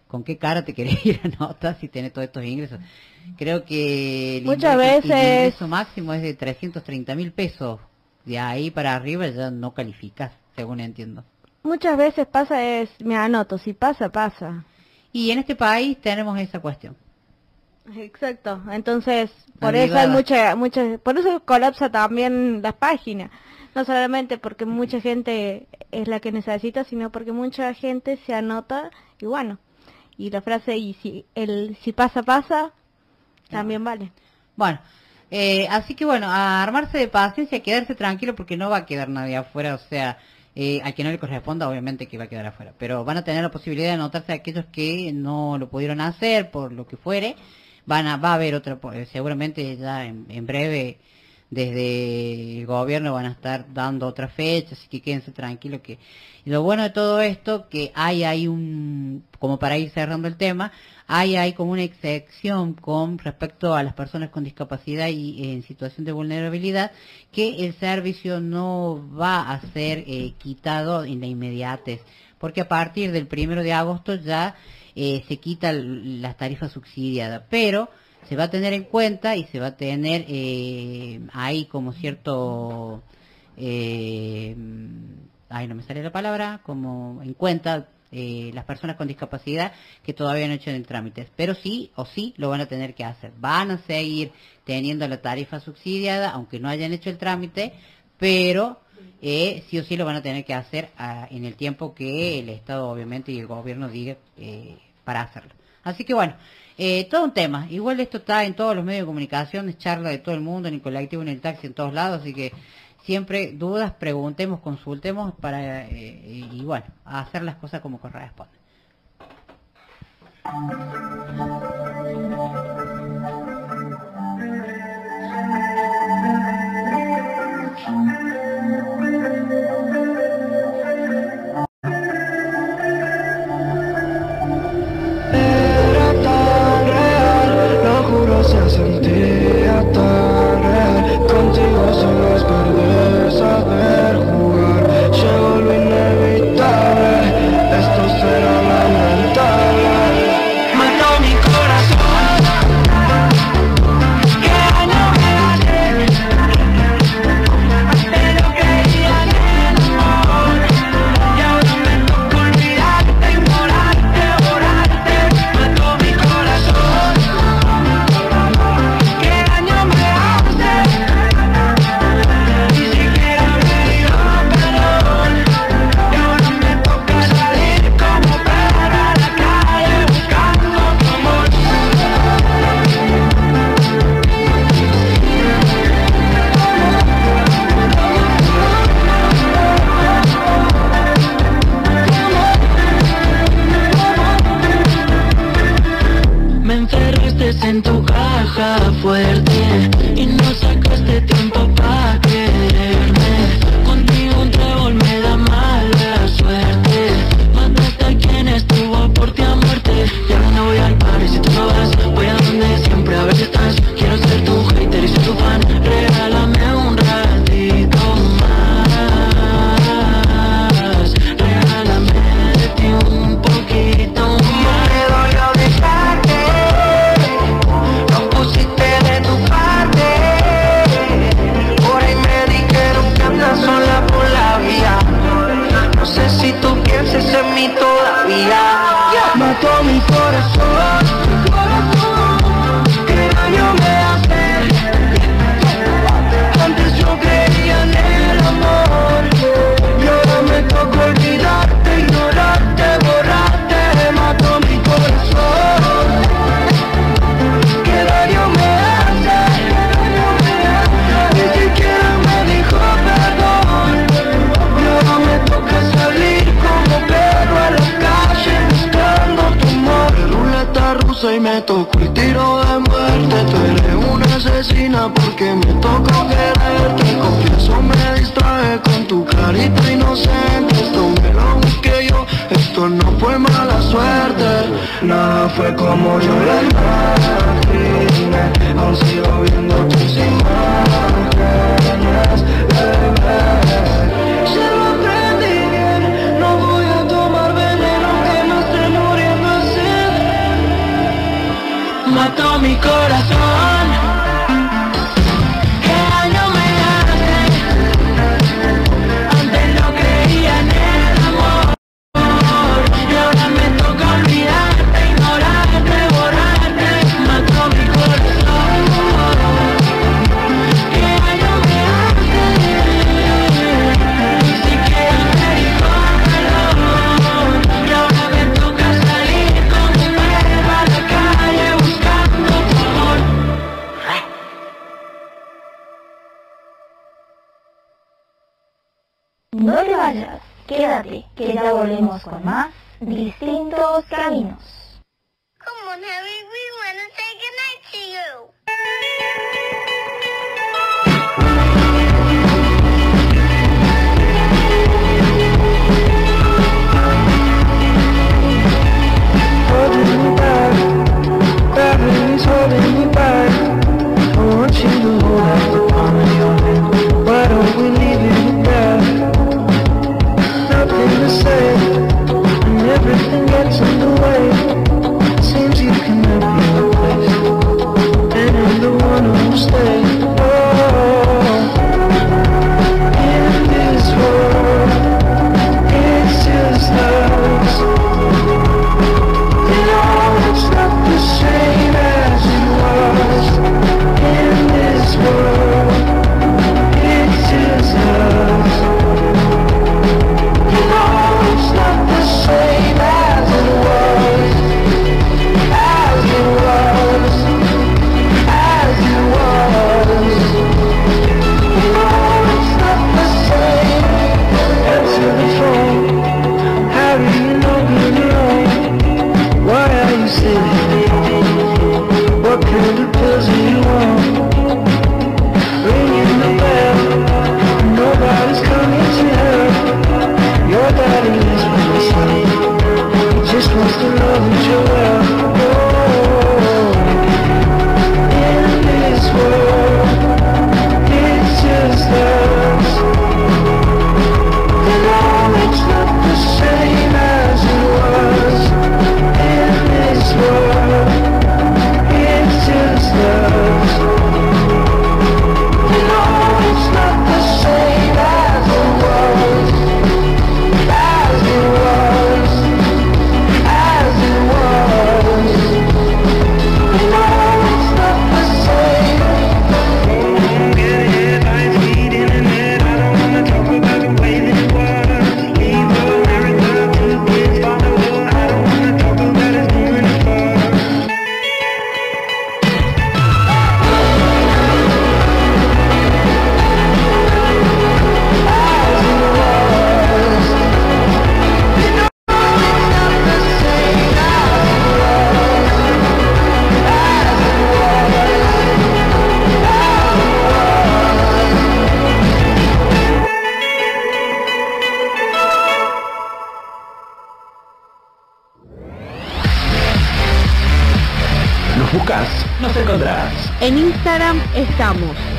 ¿con qué cara te querés *laughs* ir a nota si tenés todos estos ingresos? Creo que el Muchas ingreso- el veces- ingreso máximo es de 330 mil pesos. De ahí para arriba ya no calificas, según entiendo. Muchas veces pasa es, me anoto, si pasa, pasa. Y en este país tenemos esa cuestión. Exacto, entonces por eso hay mucha, mucha, por eso colapsa también las páginas, no solamente porque mucha gente es la que necesita, sino porque mucha gente se anota y bueno, y la frase y si el si pasa pasa también vale. Bueno, eh, así que bueno, a armarse de paciencia, quedarse tranquilo porque no va a quedar nadie afuera, o sea, eh, al que no le corresponda obviamente que va a quedar afuera, pero van a tener la posibilidad de anotarse a aquellos que no lo pudieron hacer por lo que fuere, van a, va a haber otra, eh, seguramente ya en, en breve desde el gobierno van a estar dando otra fecha, así que quédense tranquilos que y lo bueno de todo esto que hay hay un como para ir cerrando el tema, hay hay como una excepción con respecto a las personas con discapacidad y en situación de vulnerabilidad que el servicio no va a ser eh, quitado en la inmediatez, porque a partir del primero de agosto ya eh, se quita las tarifas subsidiadas, pero se va a tener en cuenta y se va a tener eh, ahí como cierto, eh, ay no me sale la palabra, como en cuenta eh, las personas con discapacidad que todavía no han hecho el trámite, pero sí o sí lo van a tener que hacer. Van a seguir teniendo la tarifa subsidiada, aunque no hayan hecho el trámite, pero eh, sí o sí lo van a tener que hacer a, en el tiempo que el Estado obviamente y el gobierno diga eh, para hacerlo. Así que bueno, eh, todo un tema. Igual esto está en todos los medios de comunicación, es charla de todo el mundo, en el colectivo, en el taxi, en todos lados, así que siempre dudas, preguntemos, consultemos para, eh, y, bueno, hacer las cosas como corresponde.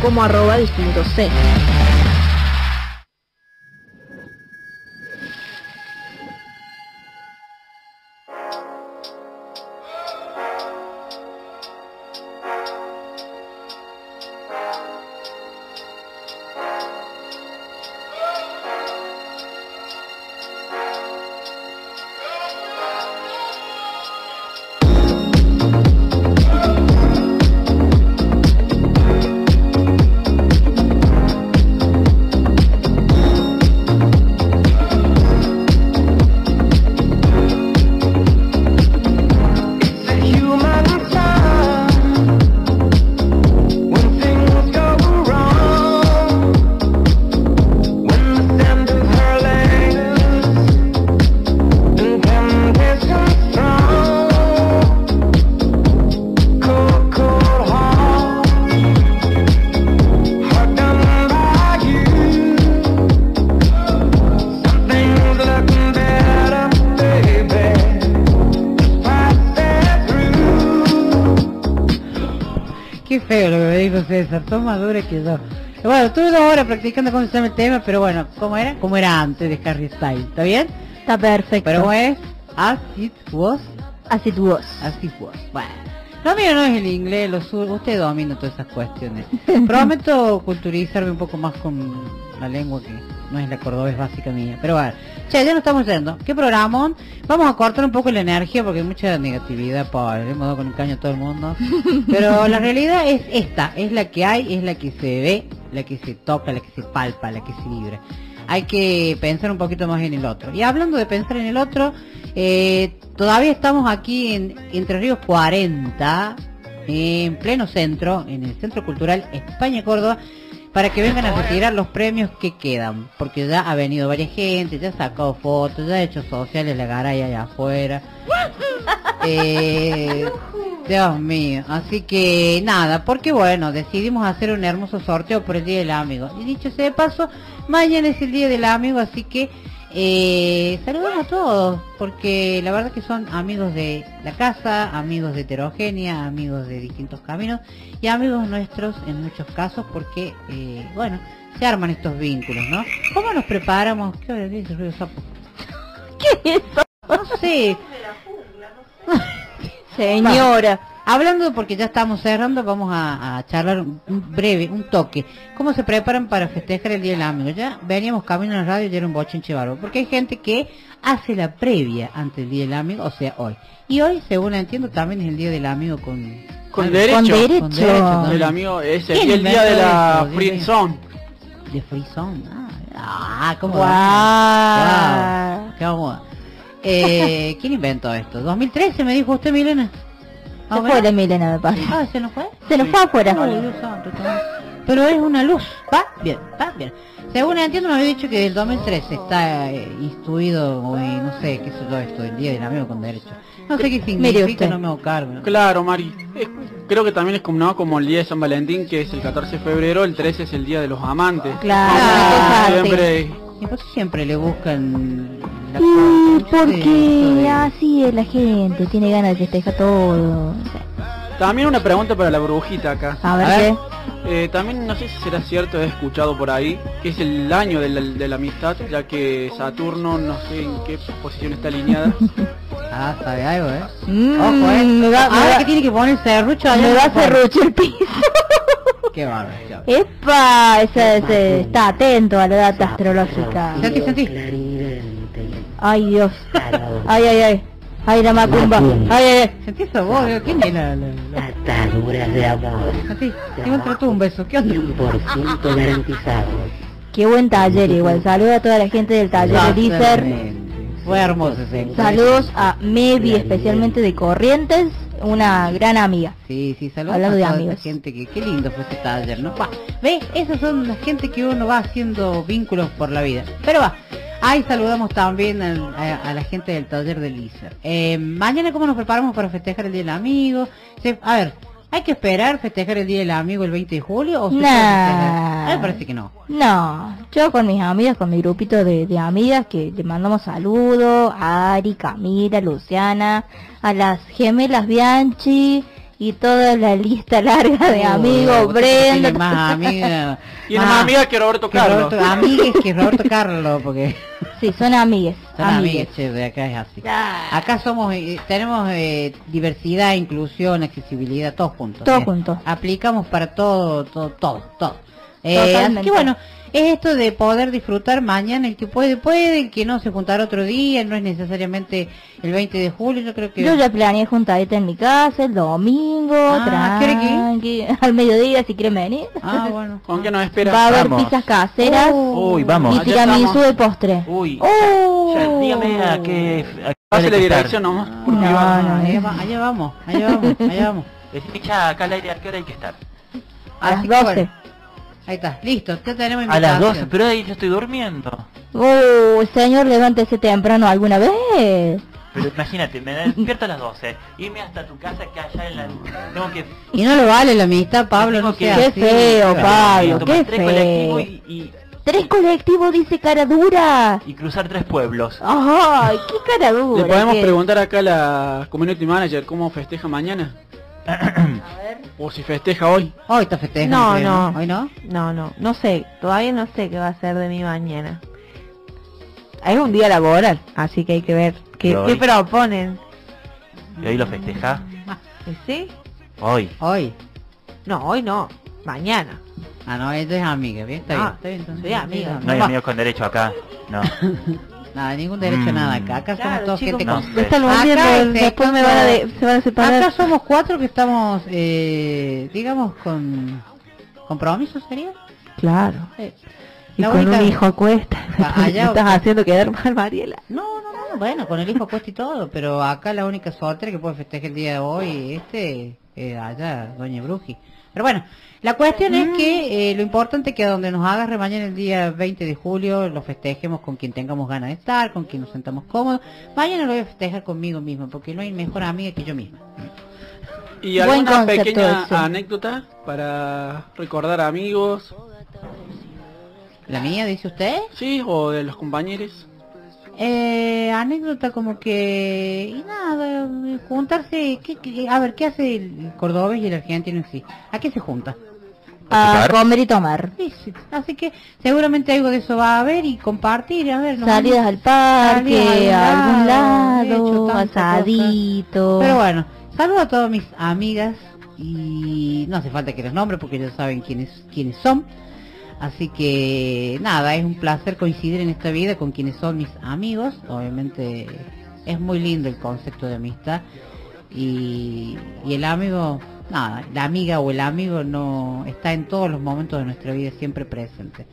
Como arroba distinto C. feo lo que me dijo César, son más dura que yo. Bueno, estuve dos horas practicando cómo se llama el tema, pero bueno, ¿cómo era? Como era antes de Harry Styles, ¿está bien? Está perfecto. Pero ¿cómo es? As it was. As it was. As it was. Bueno. Lo mío no es el inglés, lo sur, usted domina todas esas cuestiones. *laughs* Prometo culturizarme un poco más con la lengua que no es la cordobés básica mía. Pero bueno, che, ya nos estamos yendo. ¿Qué programón? Vamos a cortar un poco la energía porque hay mucha negatividad, pobre, hemos dado con un caño a todo el mundo. *laughs* Pero la realidad es esta, es la que hay, es la que se ve, la que se toca, la que se palpa, la que se vibra. Hay que pensar un poquito más en el otro. Y hablando de pensar en el otro, eh, todavía estamos aquí en Entre Ríos 40, en pleno centro, en el Centro Cultural España Córdoba, para que vengan a retirar los premios que quedan, porque ya ha venido varias gente, ya ha sacado fotos, ya ha hecho sociales la garay allá afuera. Eh, Dios mío, así que nada, porque bueno, decidimos hacer un hermoso sorteo por el Día del Amigo. Y dicho sea de paso, mañana es el Día del Amigo, así que eh, saludamos a todos, porque la verdad que son amigos de la casa, amigos de heterogénea, amigos de distintos caminos y amigos nuestros en muchos casos, porque eh, bueno, se arman estos vínculos, ¿no? ¿Cómo nos preparamos? ¿Qué hora es ruido sapo? *laughs* ¿Qué es eso? No sé. *laughs* Señora. Hablando, porque ya estamos cerrando, vamos a, a charlar un, un breve, un toque. ¿Cómo se preparan para festejar el Día del Amigo? Ya veníamos camino en la radio y era un bochinche bárbaro. Porque hay gente que hace la previa antes del Día del Amigo, o sea, hoy. Y hoy, según entiendo, también es el Día del Amigo con... Con derecho. derecho. Con también. El amigo es el, ¿Quién el día de la eso? Free zone. De Frison. Ah, ah, cómo Guau. va. Qué moda. Eh, ¿Quién inventó esto? ¿2013 me dijo usted, Milena? Se fue la Milena, me parece. Ah, ¿se nos fue? Se nos fue afuera. Ay, Dios santo, está- Pero es una luz. ¿Va? Bien, va bien. Según entiendo, me había dicho que del 2013 está eh, instruido, o, eh, no sé, qué sé yo, esto, el Día del Amigo con Derecho. No sé qué significa, no me hago cargo. Claro, Mari. Es- creo que también es como, ¿no? como el día de San Valentín, que es el 14 de febrero, el 13 es el día de los amantes. Claro, Ah, cosas así. Y pues siempre le buscan la esto porque así es la gente, tiene ganas de festejar todo. También una pregunta para la brujita acá. A ver, A ver. Eh, también no sé si será cierto, he escuchado por ahí, que es el año de la, de la amistad, ya que Saturno no sé en qué posición está alineada. *laughs* Ah, sabe algo, ¿eh? Mm, Ojo, ¿eh? me va- me Ahora va- que tiene que poner serrucho Me no va a se pone. serruchar el piso. *laughs* Qué bárbaro. Epa, ese, ese está atento a la data astrológica. Santi, Santi. Ay, Dios. Ay, ay, ay. Ay, la macumba. Ay, ay, ay. Sentí esa voz, ¿eh? ¿quién es la. Ataduras de amor. Santi, te encontré tú un beso, ¿qué onda? 100% garantizado. Qué buen taller igual. Saludos a toda la gente del taller de. Exactamente. Fue hermoso ese. Saludos a Mevi, especialmente de Corrientes, una gran amiga. Sí, sí, saludos Hablando a de toda amigos. esa gente que qué lindo fue ese taller, ¿no? Va, ve, esas son las gente que uno va haciendo vínculos por la vida. Pero va, ahí saludamos también al- a, a la gente del taller de Lizer. Eh, mañana cómo nos preparamos para festejar el Día del Amigo. Se- a ver, ¿hay que esperar festejar el Día del Amigo el 20 de julio o se Nah. A mí me parece que no. No, yo con mis amigas, con mi grupito de, de amigas que le mandamos saludos a Ari, Camila, Luciana, a las gemelas Bianchi y toda la lista larga de amigos, usted Brenda. más amigas. *laughs* Y una más amiga que Roberto que Carlos. Roberto, amigues que Roberto Carlos, porque Sí, son amigues. son amigues. amigues, che, de acá es así. Acá somos, eh, tenemos eh, diversidad, inclusión, accesibilidad, todos juntos. Todos eh. juntos. Aplicamos para todo, todo, todo, todo. Eh, así que bueno, es esto de poder disfrutar mañana, el que puede, puede, el que no se juntará otro día, no es necesariamente el 20 de julio, yo creo que... Yo ya planeé juntadita en mi casa el domingo, Ah, tranqui, *laughs* al mediodía si quieren venir. Ah, bueno. *laughs* ¿Con qué nos? Va a haber Vamos. pizzas caseras Uy, vamos. y tiramisú de postre. Uy, Oh. ya, dígame a qué... A qué Pásale dirección nomás. por No, no, allá, va- allá vamos, allá vamos, allá vamos. Decime ya acá al aire a qué hora hay que estar. A las Así que 12. Ahí está, listo, ya tenemos A las 12, invitación. pero ahí yo estoy durmiendo. Oh, señor, levántese temprano alguna vez. Pero imagínate, me despierto a las 12, irme hasta tu casa que allá en la... Tengo que... Y no lo vale la amistad, Pablo, no sea Qué así. feo, Pablo, qué tres colectivos feo. y, y, Tres colectivos, dice cara dura. y cruzar tres pueblos. Ay, qué cara dura. Le podemos que- preguntar acá a la community manager cómo festeja mañana. *clears throat* o si festeja hoy. Hoy está festejando. No, creo, no. Hoy no. No, no, no sé, todavía no sé qué va a ser de mi mañana. Es un día laboral, así que hay que ver qué, qué proponen. ¿Y hoy lo festeja? ¿Sí? Hoy. Hoy. No, hoy no, mañana. Ah, no, ella es amiga, ¿bien? Está Ah, bien, está bien. entonces. soy amiga. No hay amigos con derecho acá. No. *laughs* Nada, ningún derecho a Mm. nada acá. Acá somos Claro, todos chicos, gente no con... Acá después me van a de- se van a separar. Acá somos cuatro que estamos, eh, digamos, con compromiso, ¿sería? Claro. Eh, Y la con única- un hijo a cuesta. *laughs* Ah, allá- *laughs* estás haciendo quedar mal, Mariela. No, no, no, bueno, con el hijo puesto y todo, pero acá la única soltera que puede festejar el día de hoy, este, eh, allá, Doña Bruji. Pero bueno, la cuestión es que eh, lo importante es que donde nos agarre mañana el día 20 de julio, lo festejemos con quien tengamos ganas de estar, con quien nos sentamos cómodos. Mañana lo voy a festejar conmigo mismo, porque no hay mejor amiga que yo misma. ¿Y Buen alguna concepto pequeña anécdota para recordar a amigos? ¿La mía, dice usted? Sí, o de los compañeros. Eh, anécdota como que y nada juntarse ¿qué- qué- a ver qué hace el cordobés y el argentino en sí a qué se junta A comer y tomar. Sí, sí. así que seguramente algo de eso va a haber y compartir a ver nos Salidas al parque, Salidas a algún lado, tanta asadito. cosa. pero bueno saludo a todas mis amigas y no hace falta que los nombre porque ya saben quiénes quiénes son Así que nada, es un placer coincidir en esta vida con quienes son mis amigos. Obviamente es muy lindo el concepto de amistad. Y, y el amigo, nada, la amiga o el amigo no está en todos los momentos de nuestra vida siempre presente.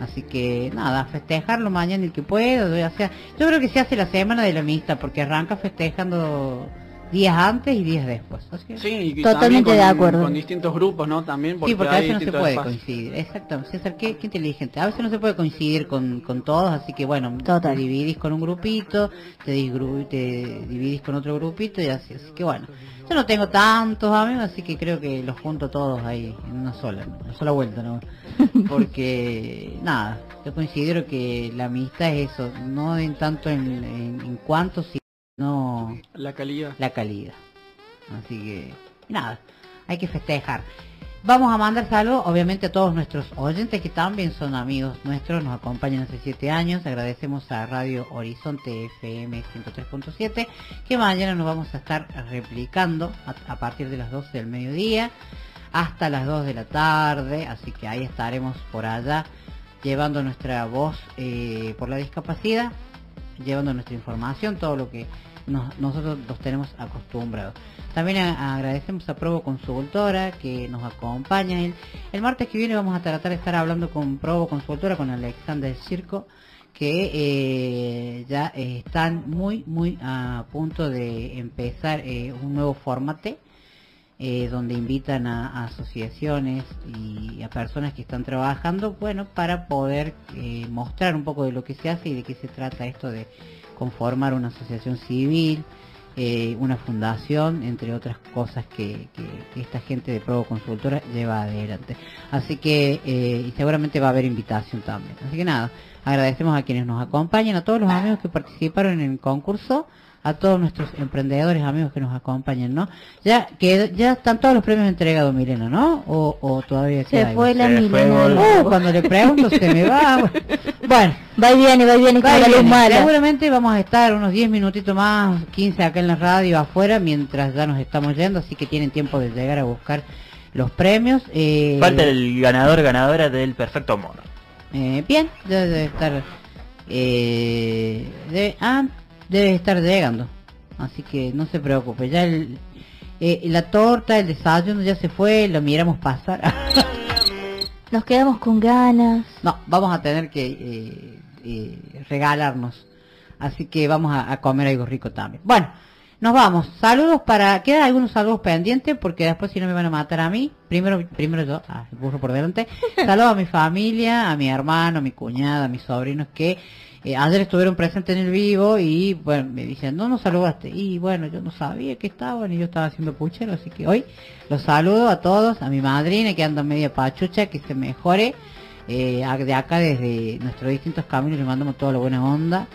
Así que nada, festejarlo mañana el que pueda. O sea, yo creo que se hace la semana de la amistad porque arranca festejando días antes y días después. Sí, y Totalmente con, de acuerdo. Con distintos grupos, ¿no? También porque, Sí, porque a hay veces no se puede espacios. coincidir. Exacto, César, qué, qué inteligente. A veces no se puede coincidir con, con todos, así que bueno, te dividís con un grupito, te, disgru- te dividís con otro grupito y así. Así que bueno, yo no tengo tantos amigos, así que creo que los junto todos ahí en una sola, en una sola vuelta, ¿no? *laughs* Porque, nada, yo considero que la amistad es eso, no en tanto en, en, en cuánto, sino La calidad. la calidad. Así que, nada, hay que festejar. Vamos a mandar saludos, obviamente, a todos nuestros oyentes que también son amigos nuestros, nos acompañan hace siete años. Agradecemos a Radio Horizonte FM 103.7, que mañana nos vamos a estar replicando a, a partir de las 12 del mediodía hasta las 2 de la tarde. Así que ahí estaremos por allá llevando nuestra voz eh, por la discapacidad, llevando nuestra información, todo lo que nos- nosotros los tenemos acostumbrados. También a- agradecemos a Provo Consultora que nos acompaña. El, el martes que viene vamos a tratar de estar hablando con Provo Consultora, con Alexander Circo, que eh, ya están muy, muy a punto de empezar eh, un nuevo formato eh, donde invitan a, a asociaciones y a personas que están trabajando, bueno, para poder eh, mostrar un poco de lo que se hace y de qué se trata esto de conformar una asociación civil, eh, una fundación, entre otras cosas que, que- que esta gente de Provo Consultora lleva adelante. Así que, eh, y seguramente va a haber invitación también. Así que nada, agradecemos a quienes nos acompañan, a todos los amigos que participaron en el concurso, a todos nuestros emprendedores amigos que nos acompañan, ¿no? Ya que ya están todos los premios entregados, Milena, ¿no? O, o todavía Se algo? fue la Se fue, Milena. Uh, cuando le pregunto se me va. Bueno, Va y viene, va y viene, Va y viene. mala. Seguramente vamos a estar unos 10 minutitos más, 15 acá en la radio afuera, mientras ya nos estamos yendo, así que tienen tiempo de llegar a buscar los premios. Eh, Falta el ganador ganadora del perfecto amor. eh, bien, ya debe estar... Eh, debe, ah, debe estar llegando, así que no se preocupe, ya el, eh, la torta, el desayuno ya se fue, lo miramos pasar. *laughs* Nos quedamos con ganas. No, vamos a tener que eh, eh, regalarnos. Así que vamos a, a comer algo rico también. Bueno, nos vamos. Saludos para... Quedan algunos saludos pendientes porque después si no me van a matar a mí. Primero primero yo, ah, el burro por delante. *laughs* Saludos a mi familia, a mi hermano, a mi cuñada, a mis sobrinos que eh, ayer estuvieron presentes en el vivo y bueno, me dicen, no nos saludaste. Y bueno, yo no sabía que estaban y yo estaba haciendo puchero, así que hoy los saludo a todos, a mi madrina que anda media pachucha, que se mejore. Eh, de acá desde nuestros distintos caminos le mandamos toda la buena onda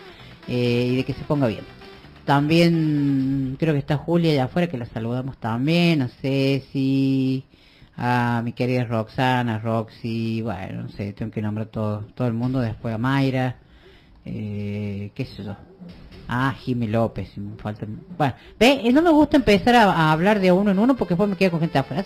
eh, y de que se ponga bien. También creo que está Julia allá afuera, que la saludamos también, a Ceci, a mi querida Roxana, Roxy, bueno, no sé, tengo que nombrar todo, todo el mundo, después a Mayra, eh, qué sé yo. Ah, Jimmy López, falta... Bueno, ve, eh, no me gusta empezar a, a hablar de uno en uno porque después me quedo con gente afuera. Así